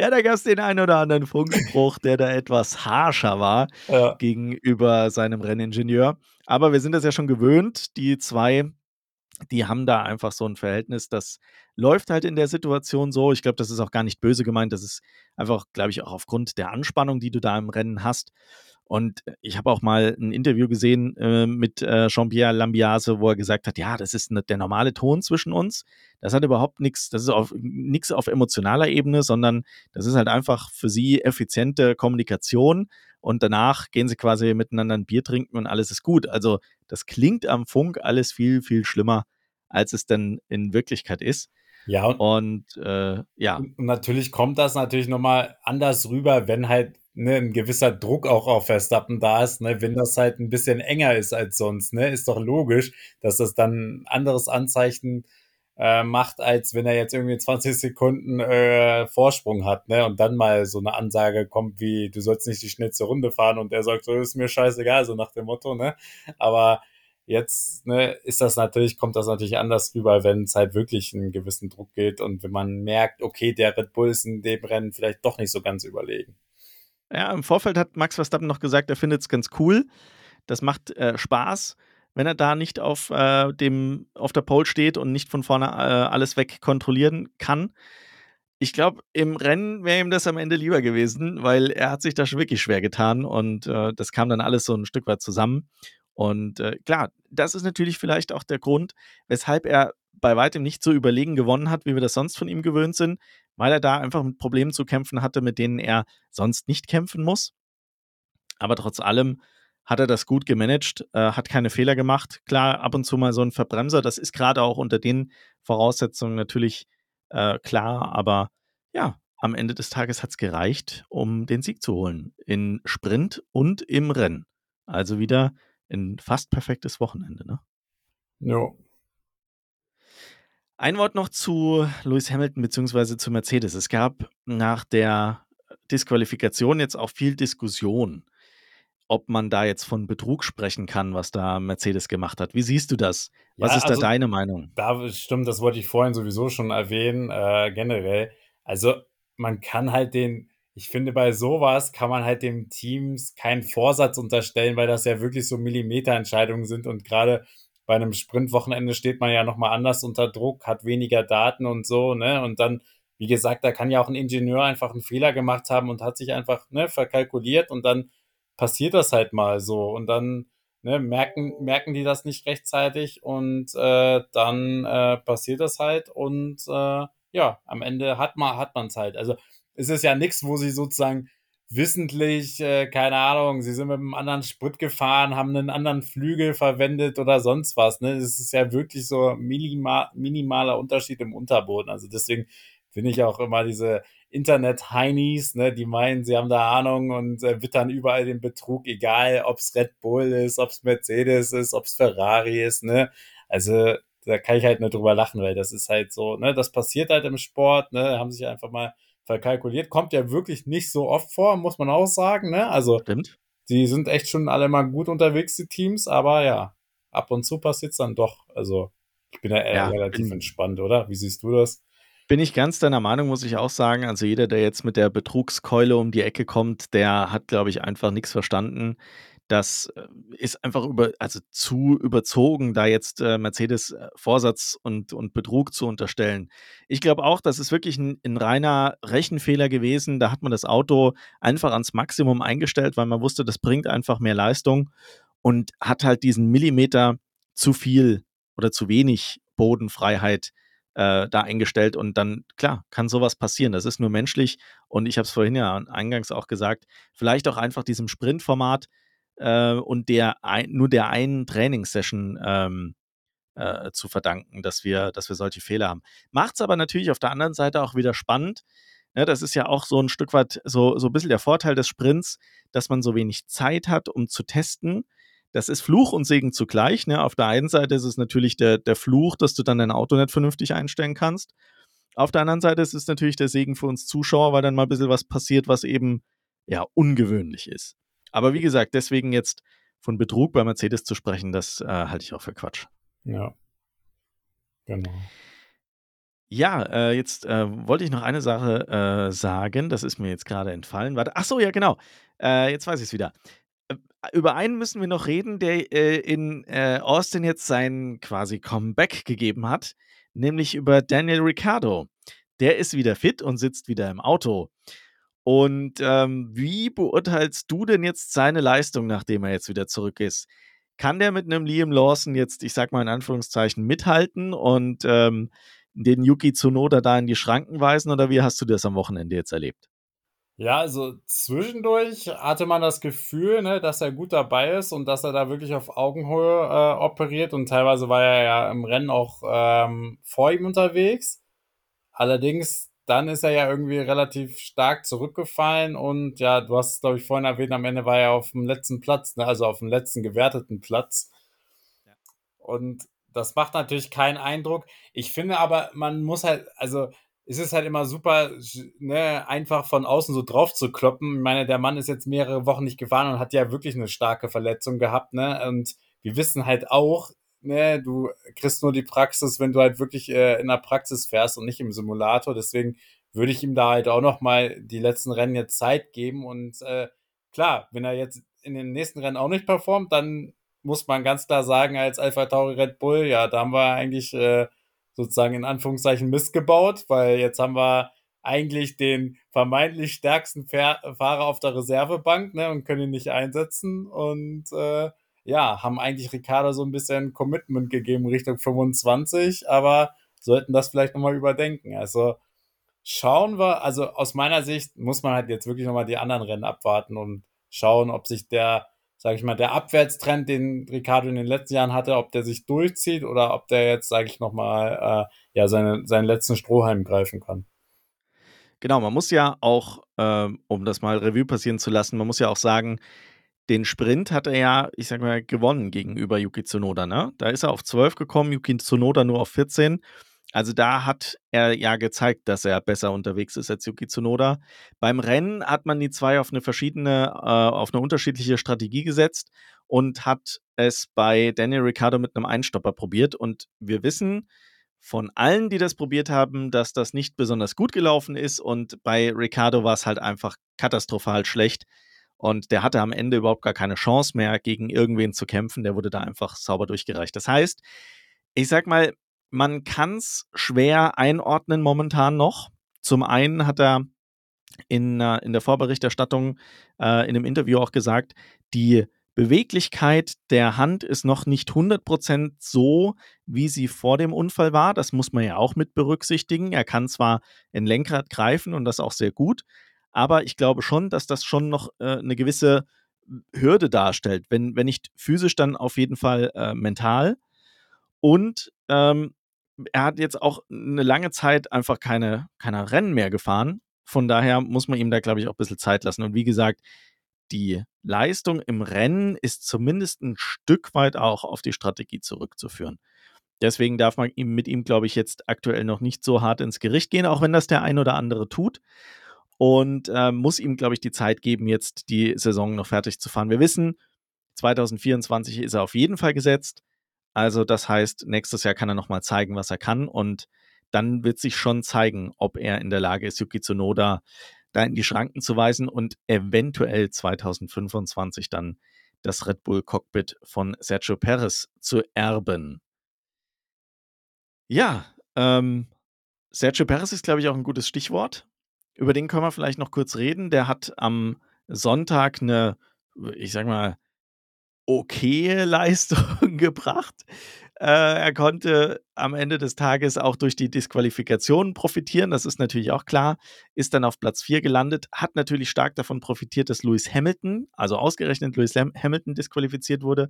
Ja, da gab's den einen oder anderen Funkspruch, der da etwas harscher war
Ja.
gegenüber seinem Renningenieur. Aber wir sind das ja schon gewöhnt. Die 2, die haben da einfach so 'n Verhältnis, das läuft halt in der Situation so. Ich glaube, das ist auch gar nicht böse gemeint. Das ist einfach, glaube ich, auch aufgrund der Anspannung, die du da im Rennen hast. Und ich habe auch mal ein Interview gesehen, äh, mit, äh, Jean-Pierre Lambiase, wo er gesagt hat: „Ja, das ist 'ne der normale Ton zwischen uns. Das hat überhaupt nichts. das ist nix auf emotionaler Ebene, sondern das ist halt einfach für sie effiziente Kommunikation und danach gehen sie quasi miteinander ein Bier trinken und alles ist gut.“ Also, das klingt am Funk alles viel, viel schlimmer, als es denn in Wirklichkeit ist.
Ja, und
Und, äh, ja.
und natürlich kommt das natürlich nochmal anders rüber, wenn halt, ne, 'n gewisser Druck auch auf Verstappen da ist, ne? Wenn das halt ein bisschen enger ist als sonst, ne? Ist doch logisch, dass das dann 'n anderes Anzeichen, äh, macht, als wenn er jetzt irgendwie 20 Sekunden, äh, Vorsprung hat, ne? Und dann mal so eine Ansage kommt wie: „Du sollst nicht die schnellste Runde fahren“ und er sagt so: „Ist mir scheißegal“, so nach dem Motto, ne? Aber Jetzt, ne, ist das natürlich kommt das natürlich anders rüber, wenn es halt wirklich einen gewissen Druck geht und wenn man merkt, okay, der Red Bull ist in dem Rennen vielleicht doch nicht so ganz überlegen.
Ja, im Vorfeld hat Max Verstappen noch gesagt, er findet es ganz cool. Das macht, äh, Spaß, wenn er da nicht auf, äh, dem auf der Pole steht und nicht von vorne, äh, alles weg kontrollieren kann. Ich glaube, im Rennen wäre ihm das am Ende lieber gewesen, weil er hat sich da schon wirklich schwer getan und, äh, das kam dann alles so ein Stück weit zusammen. Und, äh, klar, das ist natürlich vielleicht auch der Grund, weshalb er bei weitem nicht so überlegen gewonnen hat, wie wir das sonst von ihm gewöhnt sind, weil er da einfach mit Problemen zu kämpfen hatte, mit denen er sonst nicht kämpfen muss. Aber trotz allem hat er das gut gemanagt, äh, hat keine Fehler gemacht. Klar, ab und zu mal so ein Verbremser, das ist gerade auch unter den Voraussetzungen natürlich, äh, klar, aber ja, am Ende des Tages hat es gereicht, um den Sieg zu holen in Sprint und im Rennen. Also wieder ein fast perfektes Wochenende, ne?
Jo.
Ein Wort noch zu Lewis Hamilton beziehungsweise zu Mercedes. Es gab nach der Disqualifikation jetzt auch viel Diskussion, ob man da jetzt von Betrug sprechen kann, was da Mercedes gemacht hat. Wie siehst du das? Was
Ja,
ist da
also
deine Meinung?
da stimmt, das wollte ich vorhin sowieso schon erwähnen, äh, generell. Also, man kann halt den ich finde, bei sowas kann man halt den Teams keinen Vorsatz unterstellen, weil das ja wirklich so Millimeterentscheidungen sind und gerade bei einem Sprintwochenende steht man ja noch mal anders unter Druck, hat weniger Daten und so, ne? Und dann, wie gesagt, da kann ja auch ein Ingenieur einfach einen Fehler gemacht haben und hat sich einfach, ne, verkalkuliert und dann passiert das halt mal so und dann ne, merken, merken die das nicht rechtzeitig und äh, dann äh, passiert das halt und äh, ja, am Ende hat man hat man halt. Also es ist ja nichts, wo sie sozusagen wissentlich, äh, keine Ahnung, sie sind mit einem anderen Sprit gefahren, haben einen anderen Flügel verwendet oder sonst was. Ne? Das ist ja wirklich so minima, minimaler Unterschied im Unterboden. Also deswegen finde ich auch immer diese Internet-Heinis, ne, die meinen, sie haben da Ahnung und äh, wittern überall den Betrug, egal ob es Red Bull ist, ob es Mercedes ist, ob es Ferrari ist, ne. Also da kann ich halt nur drüber lachen, weil das ist halt so, ne, das passiert halt im Sport, ne, haben sich einfach mal verkalkuliert. Kommt ja wirklich nicht so oft vor, muss man auch sagen, ne? Also,
Stimmt.
die sind echt schon alle mal gut unterwegs, die Teams, aber ja, ab und zu passiert es dann doch. Also, ich bin ja eher
Ja,
relativ
bin-
entspannt, oder? Wie siehst du das?
Bin ich ganz deiner Meinung, muss ich auch sagen. Also jeder, der jetzt mit der Betrugskeule um die Ecke kommt, der hat, glaube ich, einfach nichts verstanden. Das äh, ist einfach über, also zu überzogen, da jetzt äh, Mercedes äh, Vorsatz und, und Betrug zu unterstellen. Ich glaube auch, das ist wirklich ein, ein reiner Rechenfehler gewesen. Da hat man das Auto einfach ans Maximum eingestellt, weil man wusste, das bringt einfach mehr Leistung und hat halt diesen Millimeter zu viel oder zu wenig Bodenfreiheit äh, da eingestellt und dann, klar, kann sowas passieren. Das ist nur menschlich und ich habe es vorhin ja eingangs auch gesagt, vielleicht auch einfach diesem Sprintformat äh, und der ein, nur der einen Trainingssession ähm, äh, zu verdanken, dass wir, dass wir solche Fehler haben. Macht es aber natürlich auf der anderen Seite auch wieder spannend. Ne, das ist ja auch so ein Stück weit so, so ein bisschen der Vorteil des Sprints, dass man so wenig Zeit hat, um zu testen. Das ist Fluch und Segen zugleich. Ne? Auf der einen Seite ist es natürlich der, der Fluch, dass du dann dein Auto nicht vernünftig einstellen kannst. Auf der anderen Seite ist es natürlich der Segen für uns Zuschauer, weil dann mal ein bisschen was passiert, was eben ja ungewöhnlich ist. Aber wie gesagt, deswegen jetzt von Betrug bei Mercedes zu sprechen, das äh, halte ich auch für Quatsch.
Ja. Genau.
Ja, äh, jetzt äh, wollte ich noch eine Sache äh, sagen, das ist mir jetzt gerade entfallen. Warte, ach so, ja, genau. Äh, jetzt weiß ich es wieder. Äh, über einen müssen wir noch reden, der in Austin jetzt sein quasi Comeback gegeben hat, nämlich über Daniel Ricciardo. Der ist wieder fit und sitzt wieder im Auto. Und ähm, wie beurteilst du denn jetzt seine Leistung, nachdem er jetzt wieder zurück ist? Kann der mit einem Liam Lawson jetzt, ich sag mal in Anführungszeichen, mithalten und ähm, den Yuki Tsunoda da in die Schranken weisen oder wie hast du das am Wochenende jetzt erlebt?
Ja, also zwischendurch hatte man das Gefühl, ne, dass er gut dabei ist und dass er da wirklich auf Augenhöhe äh, operiert und teilweise war er ja im Rennen auch ähm, vor ihm unterwegs. Allerdings, dann ist er ja irgendwie relativ stark zurückgefallen und ja, du hast es, glaube ich, vorhin erwähnt, am Ende war er auf dem letzten Platz, ne, also auf dem letzten gewerteten Platz.
Ja.
Und das macht natürlich keinen Eindruck. Ich finde aber, man muss halt, also es ist halt immer super, ne, einfach von außen so drauf zu kloppen. Ich meine, der Mann ist jetzt mehrere Wochen nicht gefahren und hat ja wirklich eine starke Verletzung gehabt, ne? Und wir wissen halt auch, ne, du kriegst nur die Praxis, wenn du halt wirklich äh, in der Praxis fährst und nicht im Simulator. Deswegen würde ich ihm da halt auch noch mal die letzten Rennen jetzt Zeit geben. Und äh, klar, wenn er jetzt in den nächsten Rennen auch nicht performt, dann muss man ganz klar sagen, als Alpha Tauri Red Bull, ja, da haben wir eigentlich äh, sozusagen in Anführungszeichen Mist gebaut, weil jetzt haben wir eigentlich den vermeintlich stärksten Fahrer auf der Reservebank ne, und können ihn nicht einsetzen. Und äh, ja, haben eigentlich Ricardo so ein bisschen Commitment gegeben Richtung 25, aber sollten das vielleicht nochmal überdenken. Also schauen wir, also aus meiner Sicht muss man halt jetzt wirklich nochmal die anderen Rennen abwarten und schauen, ob sich der, sage ich mal, der Abwärtstrend, den Ricardo in den letzten Jahren hatte, ob der sich durchzieht oder ob der jetzt, sage ich nochmal, äh, ja, seine, seinen letzten Strohhalm greifen kann.
Genau, man muss ja auch, ähm, um das mal Revue passieren zu lassen, man muss ja auch sagen, den Sprint hat er ja, ich sag mal, gewonnen gegenüber Yuki Tsunoda, ne? Da ist er auf 12 gekommen, Yuki Tsunoda nur auf 14. Also da hat er ja gezeigt, dass er besser unterwegs ist als Yuki Tsunoda. Beim Rennen hat man die zwei auf eine verschiedene, äh, auf eine unterschiedliche Strategie gesetzt und hat es bei Daniel Ricciardo mit einem Einstopper probiert. Und wir wissen von allen, die das probiert haben, dass das nicht besonders gut gelaufen ist. Und bei Ricciardo war es halt einfach katastrophal schlecht. Und der hatte am Ende überhaupt gar keine Chance mehr, gegen irgendwen zu kämpfen. Der wurde da einfach sauber durchgereicht. Das heißt, ich sag mal, man kann es schwer einordnen momentan noch. Zum einen hat er in, äh, in der Vorberichterstattung äh, in einem Interview auch gesagt, die Beweglichkeit der Hand ist noch nicht 100% so, wie sie vor dem Unfall war. Das muss man ja auch mit berücksichtigen. Er kann zwar ein Lenkrad greifen und das auch sehr gut, aber ich glaube schon, dass das schon noch äh, eine gewisse Hürde darstellt. Wenn, wenn nicht physisch, dann auf jeden Fall äh, mental. Und ähm, er hat jetzt auch eine lange Zeit einfach keine, keine Rennen mehr gefahren. Von daher muss man ihm da, glaube ich, auch ein bisschen Zeit lassen. Und wie gesagt, die Leistung im Rennen ist zumindest ein Stück weit auch auf die Strategie zurückzuführen. Deswegen darf man ihm mit ihm, glaube ich, jetzt aktuell noch nicht so hart ins Gericht gehen, auch wenn das der ein oder andere tut. Und äh, muss ihm, glaube ich, die Zeit geben, jetzt die Saison noch fertig zu fahren. Wir wissen, 2024 ist er auf jeden Fall gesetzt. Also das heißt, nächstes Jahr kann er nochmal zeigen, was er kann. Und dann wird sich schon zeigen, ob er in der Lage ist, Yuki Tsunoda da in die Schranken zu weisen und eventuell 2025 dann das Red Bull Cockpit von Sergio Perez zu erben. Ja, ähm, Sergio Perez ist, glaube ich, auch ein gutes Stichwort. Über den können wir vielleicht noch kurz reden. Der hat am Sonntag eine, ich sag mal, okay Leistung gebracht. Äh, er konnte am Ende des Tages auch durch die Disqualifikation profitieren, das ist natürlich auch klar, ist dann auf Platz 4 gelandet, hat natürlich stark davon profitiert, dass Lewis Hamilton, also ausgerechnet Lewis Hamilton disqualifiziert wurde.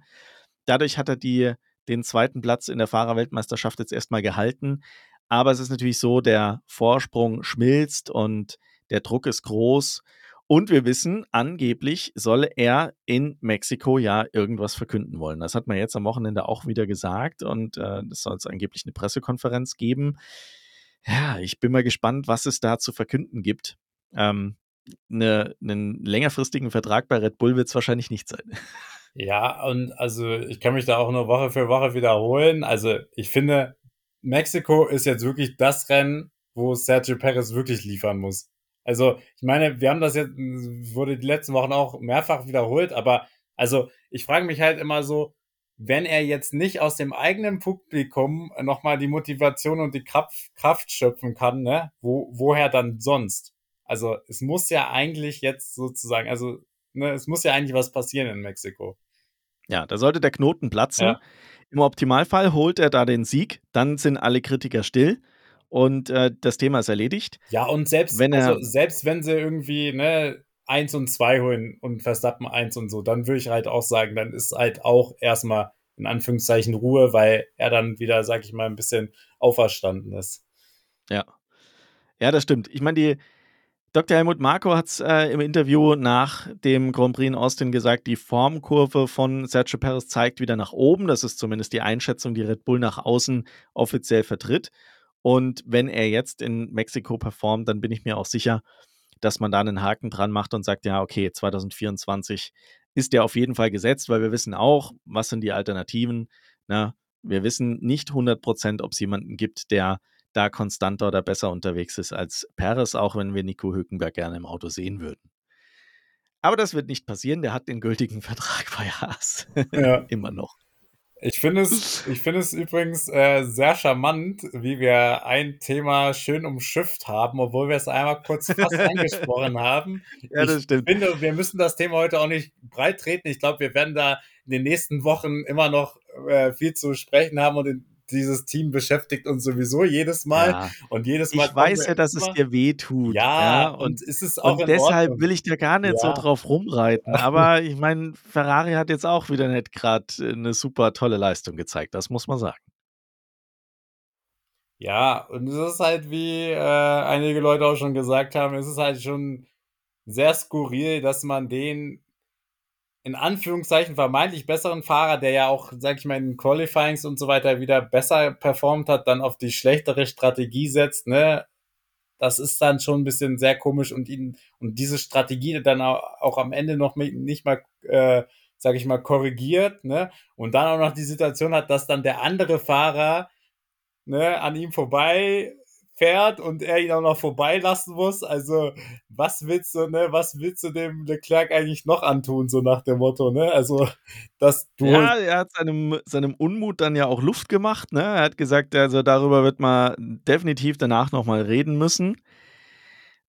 Dadurch hat er die, den zweiten Platz in der Fahrerweltmeisterschaft jetzt erstmal gehalten. Aber es ist natürlich so, der Vorsprung schmilzt und der Druck ist groß. Und wir wissen, angeblich soll er in Mexiko ja irgendwas verkünden wollen. Das hat man jetzt am Wochenende auch wieder gesagt und äh, es soll es angeblich eine Pressekonferenz geben. Ja, ich bin mal gespannt, was es da zu verkünden gibt. Ähm, eine, einen längerfristigen Vertrag bei Red Bull wird es wahrscheinlich nicht sein.
Ja, und also ich kann mich da auch nur Woche für Woche wiederholen. Also ich finde, Mexiko ist jetzt wirklich das Rennen, wo Sergio Perez wirklich liefern muss. Also, ich meine, wir haben das jetzt, wurde die letzten Wochen auch mehrfach wiederholt, aber also ich frage mich halt immer so, wenn er jetzt nicht aus dem eigenen Publikum nochmal die Motivation und die Kraft, Kraft schöpfen kann, ne, wo, woher dann sonst? Also es muss ja eigentlich jetzt sozusagen, also ne, es muss ja eigentlich was passieren in Mexiko.
Ja, da sollte der Knoten platzen. Ja. Im Optimalfall holt er da den Sieg, dann sind alle Kritiker still und äh, das Thema ist erledigt.
Ja, und selbst wenn, er, also, selbst wenn sie irgendwie ne, 1 und 2 holen und Verstappen 1 und so, dann würde ich halt auch sagen, dann ist halt auch erstmal in Anführungszeichen Ruhe, weil er dann wieder, sag ich mal, ein bisschen auferstanden ist.
Ja. Ja, das stimmt. Ich meine, die Dr. Helmut Marko hat es äh, im Interview nach dem Grand Prix in Austin gesagt, die Formkurve von Sergio Perez zeigt wieder nach oben. Das ist zumindest die Einschätzung, die Red Bull nach außen offiziell vertritt. Und wenn er jetzt in Mexiko performt, dann bin ich mir auch sicher, dass man da einen Haken dran macht und sagt, ja, okay, 2024 ist der auf jeden Fall gesetzt, weil wir wissen auch, was sind die Alternativen. Na, ne? wir wissen nicht 100 Prozent, ob es jemanden gibt, der da konstanter oder besser unterwegs ist als Perez, auch wenn wir Nico Hülkenberg gerne im Auto sehen würden. Aber das wird nicht passieren, der hat den gültigen Vertrag bei Haas. Ja. Immer noch.
Ich finde es, ich finde es übrigens äh, sehr charmant, wie wir ein Thema schön umschifft haben, obwohl wir es einmal kurz fast angesprochen haben.
Ja, das
ich
stimmt.
finde, wir müssen das Thema heute auch nicht breit treten. Ich glaube, wir werden da in den nächsten Wochen immer noch äh, viel zu sprechen haben und in, dieses Team beschäftigt uns sowieso jedes Mal. Ja. Und jedes Mal.
Ich weiß ja, dass es dir weh tut.
Ja, ja, und, und ist es auch.
Und deshalb Ordnung. will ich da gar nicht ja. so drauf rumreiten. Aber ich meine, Ferrari hat jetzt auch wieder nicht gerade eine super tolle Leistung gezeigt. Das muss man sagen.
Ja, und es ist halt, wie äh, einige Leute auch schon gesagt haben, es ist halt schon sehr skurril, dass man den in Anführungszeichen vermeintlich besseren Fahrer, der ja auch, sag ich mal, in Qualifyings und so weiter wieder besser performt hat, dann auf die schlechtere Strategie setzt, ne? Das ist dann schon ein bisschen sehr komisch und ihn, und diese Strategie dann auch, auch am Ende noch nicht mal, äh, sag ich mal, korrigiert, ne? Und dann auch noch die Situation hat, dass dann der andere Fahrer, ne, an ihm vorbei fährt und er ihn auch noch vorbeilassen muss. Also, was willst du, ne, was willst du dem Leclerc eigentlich noch antun, so nach dem Motto, ne? Also, dass du.
Ja, er hat seinem, seinem Unmut dann ja auch Luft gemacht, ne? Er hat gesagt, also darüber wird man definitiv danach nochmal reden müssen.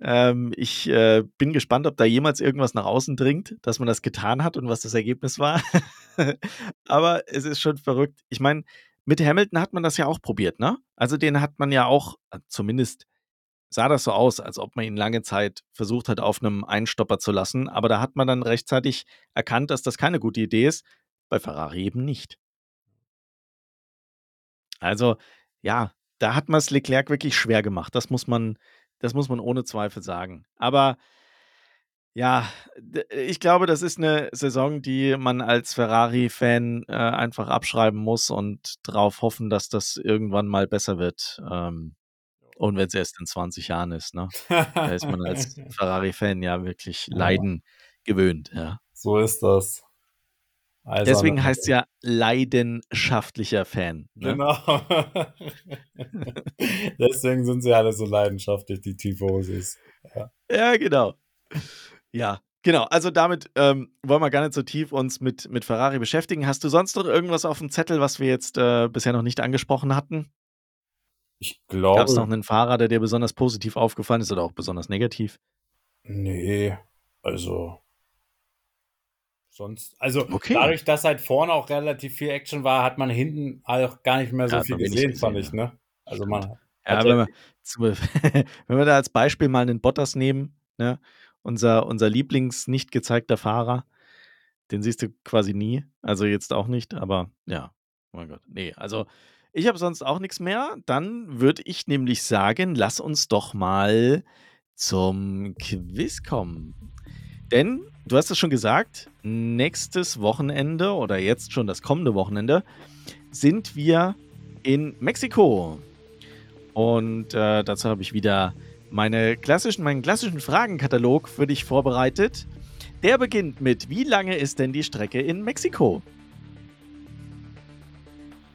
Ähm, ich äh, bin gespannt, ob da jemals irgendwas nach außen dringt, dass man das getan hat und was das Ergebnis war. Aber es ist schon verrückt. Ich meine, mit Hamilton hat man das ja auch probiert, ne? Also den hat man ja auch, äh, zumindest sah das so aus, als ob man ihn lange Zeit versucht hat, auf einem Einstopper zu lassen. Aber da hat man dann rechtzeitig erkannt, dass das keine gute Idee ist. Bei Ferrari eben nicht. Also, ja, da hat man es Leclerc wirklich schwer gemacht. Das muss man, das muss man ohne Zweifel sagen. Aber ja, ich glaube, das ist eine Saison, die man als Ferrari-Fan äh, einfach abschreiben muss und darauf hoffen, dass das irgendwann mal besser wird. Ähm, und wenn es erst in 20 Jahren ist, ne? Da ist man als Ferrari-Fan ja wirklich Leiden gewöhnt, ja.
So ist das.
Also Deswegen heißt es ja leidenschaftlicher Fan.
Ne? Genau. Deswegen sind sie alle so leidenschaftlich, die Tifosis.
Ja. ja, genau. Ja, genau. Also damit ähm, wollen wir gar nicht so tief uns mit, mit Ferrari beschäftigen. Hast du sonst noch irgendwas auf dem Zettel, was wir jetzt äh, bisher noch nicht angesprochen hatten?
Ich glaube.
Gab es noch einen Fahrer, der dir besonders positiv aufgefallen ist oder auch besonders negativ?
Nee, also sonst, also okay. dadurch, dass halt vorne auch relativ viel Action war, hat man hinten auch gar nicht mehr so ja, viel gesehen, gesehen, fand ich, ne? Also man.
Ja, wenn, wir, wenn wir da als Beispiel mal einen Bottas nehmen, ne? Unser, unser Lieblings nicht gezeigter Fahrer, den siehst du quasi nie. Also jetzt auch nicht, aber ja. Oh mein Gott. Nee, also ich habe sonst auch nichts mehr. Dann würde ich nämlich sagen, lass uns doch mal zum Quiz kommen. Denn, du hast es schon gesagt, nächstes Wochenende oder jetzt schon das kommende Wochenende sind wir in Mexiko. Und äh, dazu habe ich wieder meine klassischen, meinen klassischen Fragenkatalog für dich vorbereitet. Der beginnt mit: Wie lange ist denn die Strecke in Mexiko?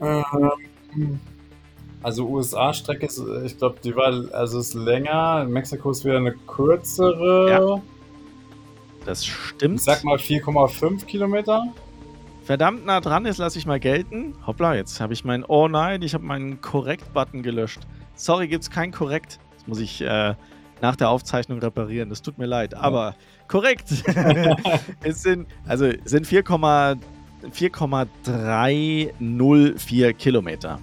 Ähm, also USA-Strecke ist, ich glaube, die war also ist länger. Mexiko ist wieder eine kürzere. Ja.
Das stimmt. Ich
sag mal 4,5 Kilometer.
Verdammt nah dran ist, lasse ich mal gelten. Hoppla, jetzt habe ich meinen. Oh nein, ich habe meinen Korrekt-Button gelöscht. Sorry, gibt es kein Korrekt. Muss ich äh, nach der Aufzeichnung reparieren. Das tut mir leid. Aber korrekt. es sind, also sind 4,304 Kilometer.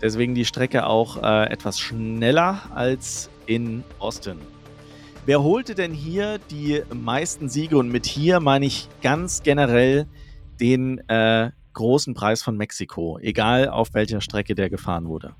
Deswegen die Strecke auch äh, etwas schneller als in Austin. Wer holte denn hier die meisten Siege? Und mit hier meine ich ganz generell den äh, großen Preis von Mexiko, egal auf welcher Strecke der gefahren wurde.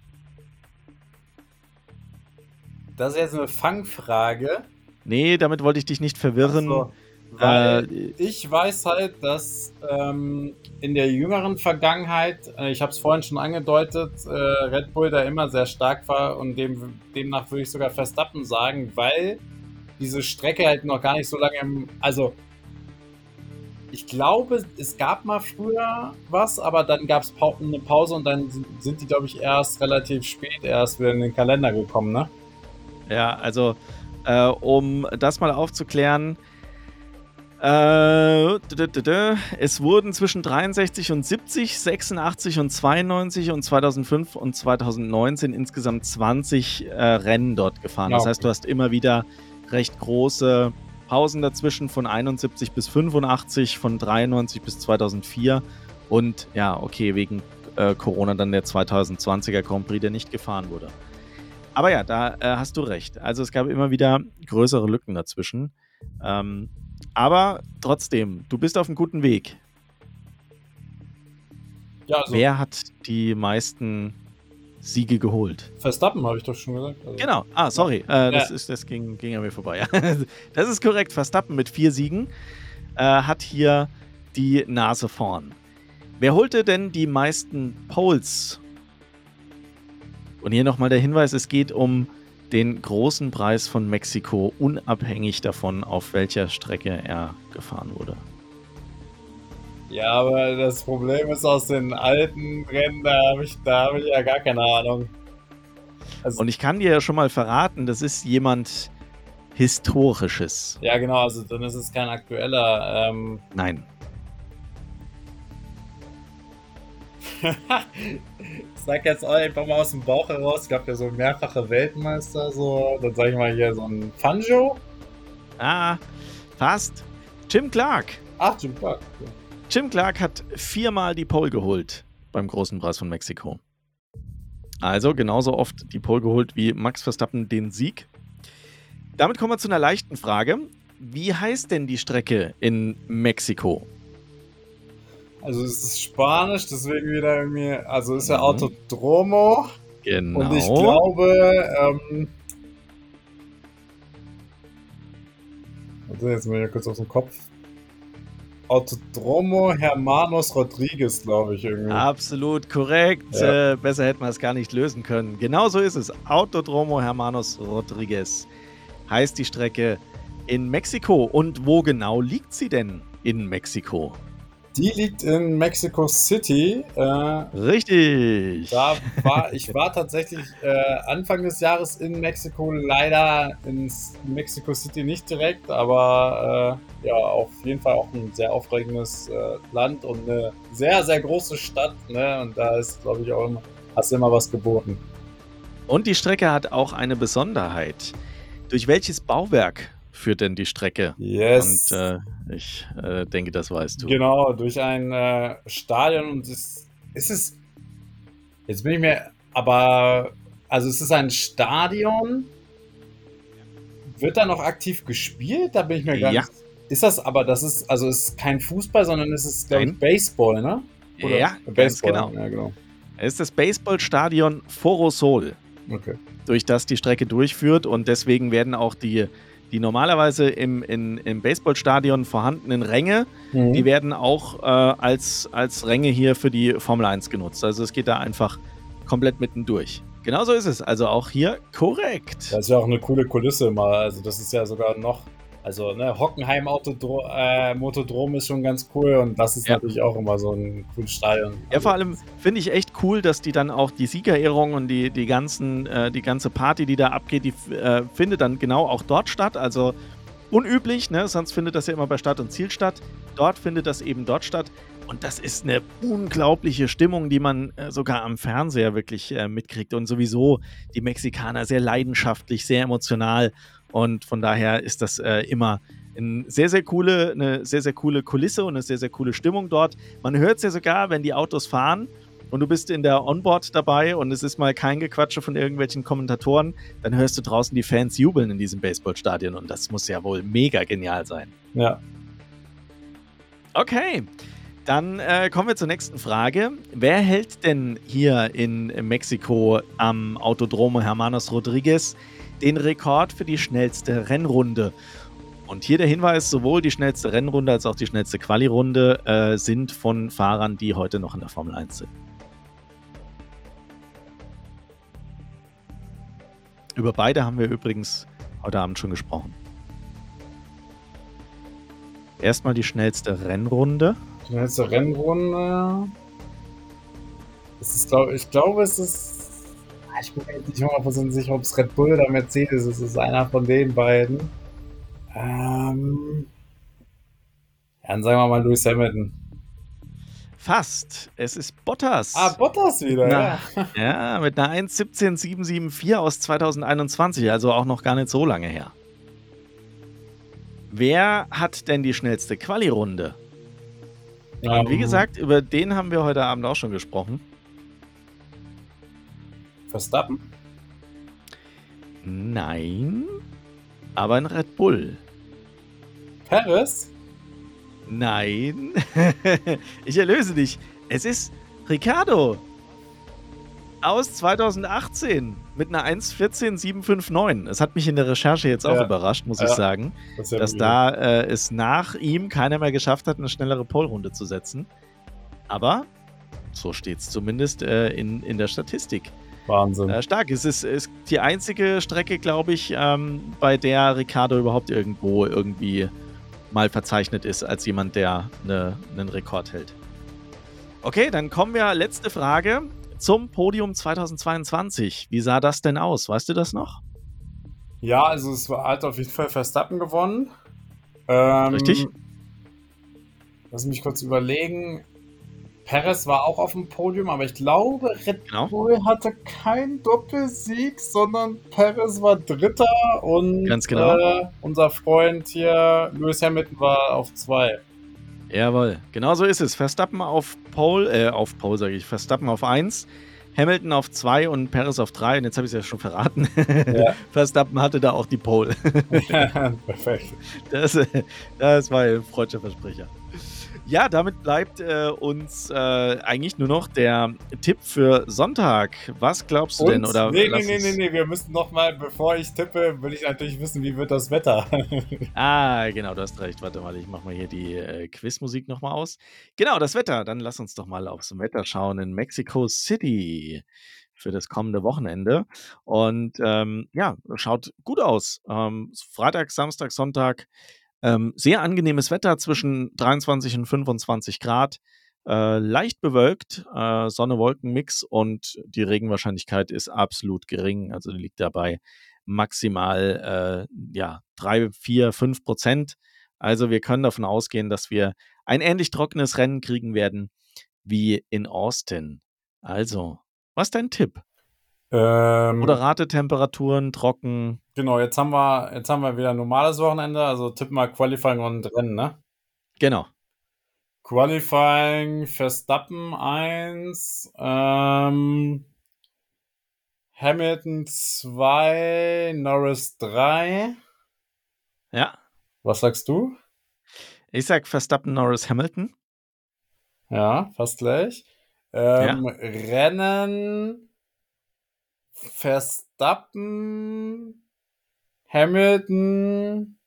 Das ist jetzt eine Fangfrage.
Nee, damit wollte ich dich nicht verwirren. So,
weil äh, ich weiß halt, dass ähm, in der jüngeren Vergangenheit, äh, ich habe es vorhin schon angedeutet, äh, Red Bull da immer sehr stark war und dem, demnach würde ich sogar Verstappen sagen, weil diese Strecke halt noch gar nicht so lange im. Also, ich glaube, es gab mal früher was, aber dann gab es eine Pause und dann sind die, glaube ich, erst relativ spät erst wieder in den Kalender gekommen, ne?
Ja, also, äh, um das mal aufzuklären, äh, es wurden zwischen 63 und 70, 86 und 92 und 2005 und 2019 insgesamt 20 äh, Rennen dort gefahren. Ja, okay. Das heißt, du hast immer wieder recht große Pausen dazwischen von 71 bis 85, von 93 bis 2004 und ja, okay, wegen äh, Corona dann der 2020er Grand Prix, der nicht gefahren wurde. Aber ja, da äh, hast du recht. Also es gab immer wieder größere Lücken dazwischen. Ähm, aber trotzdem, du bist auf einem guten Weg. Ja, also Wer hat die meisten Siege geholt.
Verstappen, habe ich doch schon gesagt.
Also genau. Ah, sorry. Äh, das, ja. ist, das ging, ging an mir vorbei. das ist korrekt. Verstappen mit vier Siegen äh, hat hier die Nase vorn. Wer holte denn die meisten Poles? Und hier nochmal der Hinweis: Es geht um den großen Preis von Mexiko, unabhängig davon, auf welcher Strecke er gefahren wurde.
Ja, aber das Problem ist aus den alten Rennen, da habe ich, hab ich ja gar keine Ahnung.
Also, Und ich kann dir ja schon mal verraten, das ist jemand Historisches.
Ja, genau, also dann ist es kein aktueller. Ähm
Nein.
sag jetzt einfach mal aus dem Bauch heraus, es gab ja so mehrfache Weltmeister, so, dann sag ich mal hier so ein Fangio.
Ah, fast. Jim Clark.
Ach, Jim Clark.
Jim Clark hat viermal die Pole geholt beim Großen Preis von Mexiko. Also genauso oft die Pole geholt wie Max Verstappen den Sieg. Damit kommen wir zu einer leichten Frage. Wie heißt denn die Strecke in Mexiko?
Also es ist Spanisch, deswegen wieder irgendwie, also ist ja mhm. Autodromo.
Genau.
Und ich glaube, ähm, also jetzt mal hier kurz auf den Kopf. Autodromo Hermanos Rodriguez, glaube ich irgendwie.
Absolut korrekt. Ja. Äh, besser hätten wir es gar nicht lösen können. Genau so ist es. Autodromo Hermanos Rodriguez heißt die Strecke in Mexiko. Und wo genau liegt sie denn in Mexiko?
Die liegt in Mexico City.
Äh, Richtig.
Da war ich war tatsächlich äh, Anfang des Jahres in Mexiko, leider in Mexico City nicht direkt, aber äh, ja, auf jeden Fall auch ein sehr aufregendes äh, Land und eine sehr, sehr große Stadt. Ne? Und da ist, glaube ich, auch immer, hast du immer was geboten.
Und die Strecke hat auch eine Besonderheit. Durch welches Bauwerk führt denn die Strecke?
Yes.
Und äh, ich äh, denke, das weißt du.
Genau, durch ein äh, Stadion und es ist es. Jetzt bin ich mir. Aber. Also, es ist ein Stadion. Wird da noch aktiv gespielt? Da bin ich mir gar ja. nicht. Ist das aber, das ist, also es ist kein Fußball, sondern es ist, glaube ich, Baseball, ne?
Oder ja, Baseball. Genau. Ja, genau. Es ist das Baseballstadion Forosol. Okay. Durch das die Strecke durchführt und deswegen werden auch die die normalerweise im, in, im Baseballstadion vorhandenen Ränge, mhm. die werden auch äh, als, als Ränge hier für die Formel 1 genutzt. Also es geht da einfach komplett mittendurch. Genauso ist es. Also auch hier korrekt.
Das ist ja auch eine coole Kulisse mal. Also das ist ja sogar noch also, ne, Hockenheim Autodro äh, Motodrom ist schon ganz cool und das ist ja. natürlich auch immer so ein cooles Stadion.
Ja, vor allem finde ich echt cool, dass die dann auch die Siegerehrung und die, die, ganzen, äh, die ganze Party, die da abgeht, die äh, findet dann genau auch dort statt. Also unüblich, ne? sonst findet das ja immer bei Start und Ziel statt. Dort findet das eben dort statt. Und das ist eine unglaubliche Stimmung, die man äh, sogar am Fernseher wirklich äh, mitkriegt. Und sowieso die Mexikaner sehr leidenschaftlich, sehr emotional. Und von daher ist das äh, immer eine sehr, sehr coole, eine sehr, sehr coole Kulisse und eine sehr, sehr coole Stimmung dort. Man hört es ja sogar, wenn die Autos fahren und du bist in der Onboard dabei und es ist mal kein Gequatsche von irgendwelchen Kommentatoren, dann hörst du draußen die Fans jubeln in diesem Baseballstadion und das muss ja wohl mega genial sein.
Ja.
Okay. Dann äh, kommen wir zur nächsten Frage. Wer hält denn hier in Mexiko am Autodromo Hermanos Rodriguez den Rekord für die schnellste Rennrunde. Und hier der Hinweis, sowohl die schnellste Rennrunde als auch die schnellste Quali-Runde äh, sind von Fahrern, die heute noch in der Formel 1 sind. Über beide haben wir übrigens heute Abend schon gesprochen. Erstmal die schnellste Rennrunde.
Schnellste Rennrunde. Ist, ich glaube, es ist ich bin mir nicht 100% sicher, ob es Red Bull oder Mercedes ist. Es ist einer von den beiden. Ähm, ja, dann sagen wir mal Lewis Hamilton.
Fast. Es ist Bottas.
Ah, Bottas wieder,
Na, ja. Ja, mit einer 1.17.774 aus 2021, also auch noch gar nicht so lange her. Wer hat denn die schnellste Quali-Runde? Und wie ähm. gesagt, über den haben wir heute Abend auch schon gesprochen.
Verstappen?
Nein, aber ein Red Bull.
Paris?
Nein. ich erlöse dich. Es ist Ricardo. Aus 2018 mit einer 1.14.759. Es hat mich in der Recherche jetzt auch ja. überrascht, muss ja. ich sagen, das ja dass da äh, es nach ihm keiner mehr geschafft hat, eine schnellere Polrunde zu setzen. Aber so steht es zumindest äh, in, in der Statistik.
Wahnsinn.
Äh, stark. Es ist, ist die einzige Strecke, glaube ich, ähm, bei der Ricardo überhaupt irgendwo irgendwie mal verzeichnet ist als jemand, der ne, einen Rekord hält. Okay, dann kommen wir, letzte Frage, zum Podium 2022. Wie sah das denn aus? Weißt du das noch?
Ja, also es war, hat auf jeden Fall Verstappen gewonnen. Ähm,
Richtig.
Lass mich kurz überlegen. Perez war auch auf dem Podium, aber ich glaube, Red
Genau.
Bull hatte keinen Doppelsieg, sondern Perez war Dritter und
Ganz genau.
äh, unser Freund hier, Lewis Hamilton, war auf zwei.
Jawohl, genau so ist es. Verstappen auf Pole, äh, auf Pole sage ich, Verstappen auf 1, Hamilton auf 2 und Perez auf 3. Und jetzt habe ich es ja schon verraten.
Ja.
Verstappen hatte da auch die Pole.
Perfekt.
Das, äh, das war ein freudscher Versprecher. Ja, damit bleibt äh, uns äh, eigentlich nur noch der Tipp für Sonntag. Was glaubst du denn?
Und-
Oder
nee, nee, nee, nee, nee, wir müssen noch mal, bevor ich tippe, will ich natürlich wissen, wie wird das Wetter?
Ah, genau, du hast recht. Warte mal, ich mache mal hier die äh, Quizmusik nochmal aus. Genau, das Wetter. Dann lass uns doch mal aufs Wetter schauen in Mexico City für das kommende Wochenende. Und ähm, ja, schaut gut aus. Ähm, Freitag, Samstag, Sonntag. Ähm, sehr angenehmes Wetter zwischen 23 und 25 Grad. Äh, leicht bewölkt, äh, Sonne-Wolken-Mix und die Regenwahrscheinlichkeit ist absolut gering. Also liegt dabei maximal äh, ja, 3, 4, 5 Prozent. Also wir können davon ausgehen, dass wir ein ähnlich trockenes Rennen kriegen werden wie in Austin. Also, was ist dein Tipp?
Ähm,
Moderate Temperaturen, trocken.
genau, jetzt haben wir, jetzt haben wir wieder ein normales Wochenende, also tipp mal Qualifying und Rennen, ne?
Genau.
Qualifying Verstappen 1, ähm, Hamilton 2, Norris 3.
Ja.
Was sagst du?
Ich sag Verstappen, Norris, Hamilton.
Ja, fast gleich. Ähm, Rennen Verstappen, Hamilton.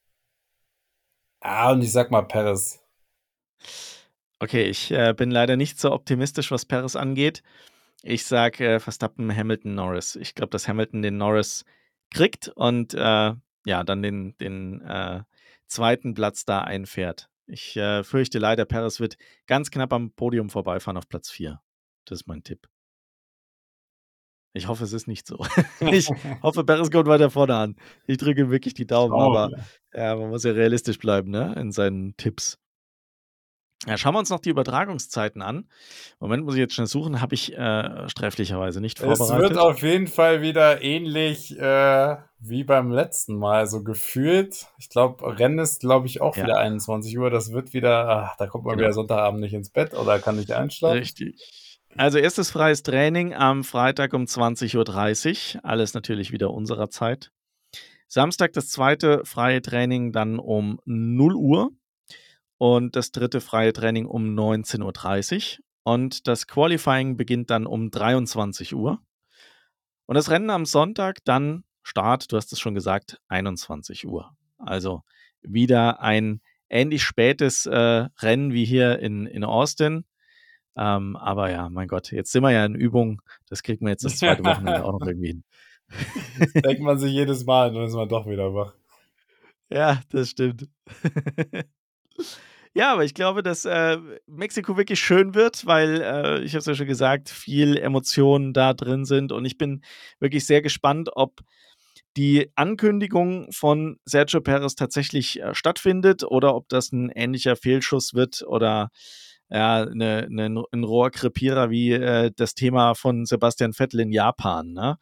Ah, und ich sag mal Perez.
Okay, ich äh, bin leider nicht so optimistisch, was Perez angeht. Ich sag äh, Verstappen, Hamilton, Norris. Ich glaube, dass Hamilton den Norris kriegt und äh, ja, dann den, den äh, zweiten Platz da einfährt. Ich äh, fürchte leider, Perez wird ganz knapp am Podium vorbeifahren auf Platz 4. Das ist mein Tipp. Ich hoffe, es ist nicht so. ich hoffe, Perez kommt weiter vorne an. Ich drücke ihm wirklich die Daumen,
wir
aber ja, man muss ja realistisch bleiben, ne, in seinen Tipps. Ja, schauen wir uns noch die Übertragungszeiten an. Moment, muss ich jetzt schnell suchen, habe ich äh, sträflicherweise nicht
Es
vorbereitet.
wird auf jeden Fall wieder ähnlich äh, wie beim letzten Mal so gefühlt. Ich glaube, Rennen ist, glaube ich, auch
Ja.
wieder 21 Uhr. Das wird wieder, ach, da kommt man
Genau.
wieder Sonntagabend nicht ins Bett oder kann nicht einschlafen.
Richtig. Also erstes freies Training am Freitag um 20.30 Uhr. Alles natürlich wieder unserer Zeit. Samstag das zweite freie Training dann um 0 Uhr. Und das dritte freie Training um 19.30 Uhr. Und das Qualifying beginnt dann um 23 Uhr. Und das Rennen am Sonntag dann Start, du hast es schon gesagt, 21 Uhr. Also wieder ein ähnlich spätes äh, Rennen wie hier in, in Austin. Ähm, aber ja, mein Gott, jetzt sind wir ja in Übung. Das kriegt man jetzt das zweite Wochenende auch noch irgendwie hin.
Denkt man sich jedes Mal, dann ist man doch wieder wach.
Ja, das stimmt. ja, aber ich glaube, dass äh, Mexiko wirklich schön wird, weil, äh, ich habe es ja schon gesagt, viel Emotionen da drin sind. Und ich bin wirklich sehr gespannt, ob die Ankündigung von Sergio Perez tatsächlich äh, stattfindet oder ob das ein ähnlicher Fehlschuss wird oder ja, eine, eine, ein Rohrkrepierer wie äh, das Thema von Sebastian Vettel in Japan. Ne?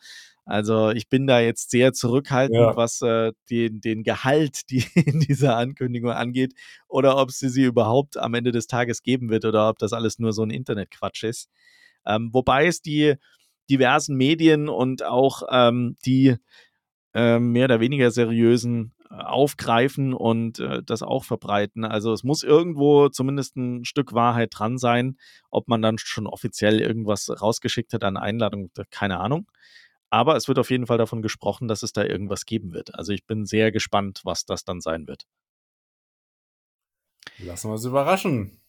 Also ich bin da jetzt sehr zurückhaltend,
Ja.
was äh, den, den Gehalt die, in dieser Ankündigung angeht oder ob sie sie überhaupt am Ende des Tages geben wird oder ob das alles nur so ein Internetquatsch ist. Ähm, wobei es die diversen Medien und auch ähm, die ähm, mehr oder weniger seriösen äh, aufgreifen und äh, das auch verbreiten. Also es muss irgendwo zumindest ein Stück Wahrheit dran sein. Ob man dann schon offiziell irgendwas rausgeschickt hat an Einladung, keine Ahnung. Aber es wird auf jeden Fall davon gesprochen, dass es da irgendwas geben wird. Also ich bin sehr gespannt, was das dann sein wird.
Lassen wir uns überraschen.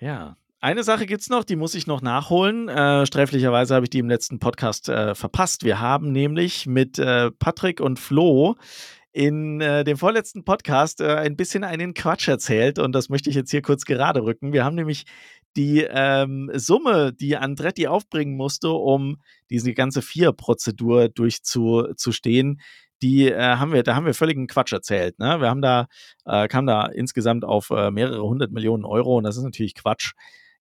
Ja. Eine Sache gibt es noch, die muss ich noch nachholen. Äh, sträflicherweise habe ich die im letzten Podcast äh, verpasst. Wir haben nämlich mit äh, Patrick und Flo in äh, dem vorletzten Podcast äh, ein bisschen einen Quatsch erzählt und das möchte ich jetzt hier kurz gerade rücken. Wir haben nämlich die ähm, Summe, die Andretti aufbringen musste, um diese ganze Vier-Prozedur durchzustehen, die äh, haben wir, da haben wir völligen Quatsch erzählt. Ne? Wir haben da, äh, kamen da insgesamt auf äh, mehrere hundert Millionen Euro und das ist natürlich Quatsch.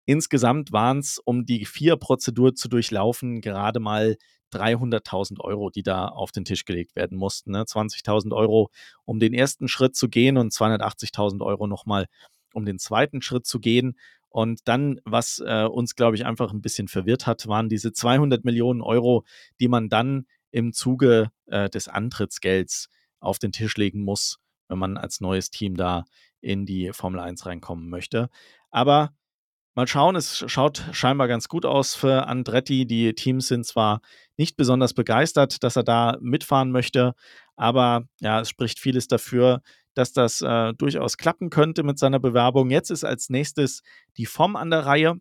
Insgesamt waren es, um die vier-Prozedur zu durchlaufen, gerade mal 300.000 Euro, die da auf den Tisch gelegt werden mussten. Ne? 20.000 Euro, um den ersten Schritt zu gehen und 280.000 Euro nochmal, um den zweiten Schritt zu gehen. Und dann, was äh, uns, glaube ich, einfach ein bisschen verwirrt hat, waren diese 200 Millionen Euro, die man dann im Zuge äh, des Antrittsgelds auf den Tisch legen muss, wenn man als neues Team da in die Formel 1 reinkommen möchte. Aber mal schauen, es schaut scheinbar ganz gut aus für Andretti. Die Teams sind zwar nicht besonders begeistert, dass er da mitfahren möchte, aber ja, es spricht vieles dafür, dass das äh, durchaus klappen könnte mit seiner Bewerbung. Jetzt ist als nächstes die FOM an der Reihe.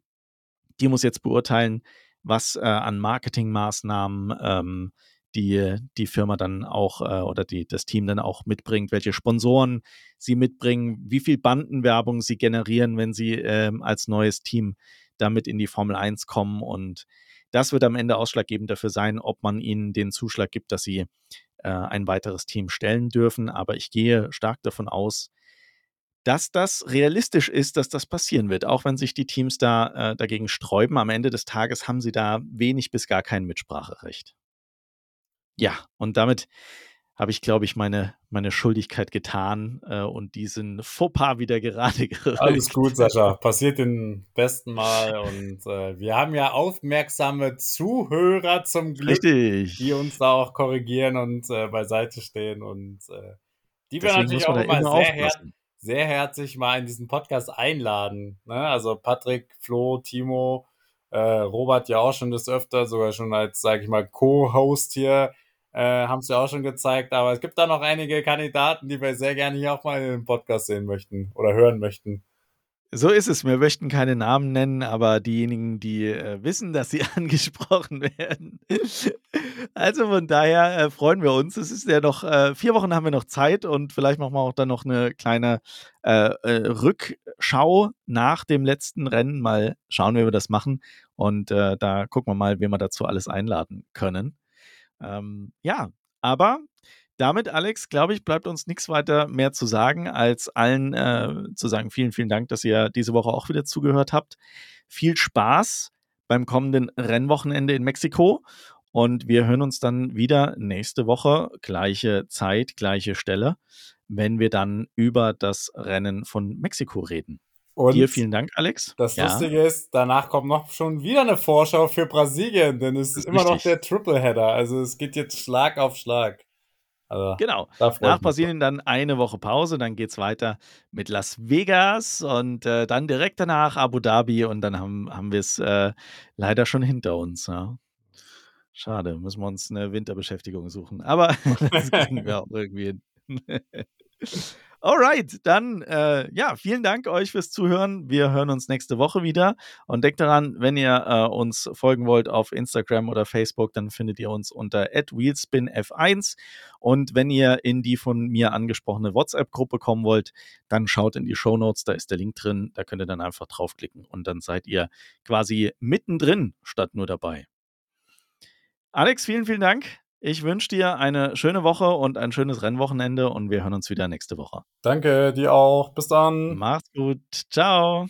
Die muss jetzt beurteilen, was äh, an Marketingmaßnahmen ähm, die die Firma dann auch äh, oder die, das Team dann auch mitbringt, welche Sponsoren sie mitbringen, wie viel Bandenwerbung sie generieren, wenn sie ähm, als neues Team damit in die Formel 1 kommen. Und das wird am Ende ausschlaggebend dafür sein, ob man ihnen den Zuschlag gibt, dass sie äh, ein weiteres Team stellen dürfen. Aber ich gehe stark davon aus, dass das realistisch ist, dass das passieren wird, auch wenn sich die Teams da äh, dagegen sträuben. Am Ende des Tages haben sie da wenig bis gar kein Mitspracherecht. Ja, und damit habe ich, glaube ich, meine, meine Schuldigkeit getan äh, und diesen Fauxpas wieder gerade gerückt.
Alles gut, Sascha. Passiert den besten Mal. Und äh, wir haben ja aufmerksame Zuhörer zum Glück,
Richtig.
die uns da auch korrigieren und äh, beiseite stehen. Und äh, die wir natürlich auch immer, sehr, her sehr herzlich mal in diesen Podcast einladen. Ne? Also Patrick, Flo, Timo, äh, Robert ja auch schon des Öfter, sogar schon als, sage ich mal, Co-Host hier äh, haben ja auch schon gezeigt, aber es gibt da noch einige Kandidaten, die wir sehr gerne hier auch mal in den Podcast sehen möchten oder hören möchten.
So ist es. Wir möchten keine Namen nennen, aber diejenigen, die äh, wissen, dass sie angesprochen werden. also von daher äh, freuen wir uns. Es ist ja noch, äh, vier Wochen haben wir noch Zeit und vielleicht machen wir auch dann noch eine kleine äh, äh, Rückschau nach dem letzten Rennen. Mal schauen, wie wir das machen. Und äh, da gucken wir mal, wen wir dazu alles einladen können. Ähm, ja, aber damit, Alex, glaube ich, bleibt uns nichts weiter mehr zu sagen, als allen äh, zu sagen, vielen, vielen Dank, dass ihr diese Woche auch wieder zugehört habt. Viel Spaß beim kommenden Rennwochenende in Mexiko. Und wir hören uns dann wieder nächste Woche, gleiche Zeit, gleiche Stelle, wenn wir dann über das Rennen von Mexiko reden. Und Dir vielen Dank, Alex.
Das ja. Lustige ist, danach kommt noch schon wieder eine Vorschau für Brasilien, denn es ist, immer richtig. noch der Tripleheader. Also es geht jetzt Schlag auf Schlag.
Also, genau. Nach Brasilien dann eine Woche Pause, dann geht es weiter mit Las Vegas und äh, dann direkt danach Abu Dhabi und dann haben, haben wir es äh, leider schon hinter uns. Ja. Schade, müssen wir uns eine Winterbeschäftigung suchen. Aber das kriegen wir auch irgendwie hin. Alright, dann äh, ja, vielen Dank euch fürs Zuhören. Wir hören uns nächste Woche wieder. Und denkt daran, wenn ihr äh, uns folgen wollt auf Instagram oder Facebook, dann findet ihr uns unter wheelspinf1. Und wenn ihr in die von mir angesprochene WhatsApp-Gruppe kommen wollt, dann schaut in die Show Notes, da ist der Link drin. Da könnt ihr dann einfach draufklicken und dann seid ihr quasi mittendrin statt nur dabei. Alex, vielen, vielen Dank. Ich wünsche dir eine schöne Woche und ein schönes Rennwochenende und wir hören uns wieder nächste Woche.
Danke, dir auch. Bis dann.
Mach's gut. Ciao.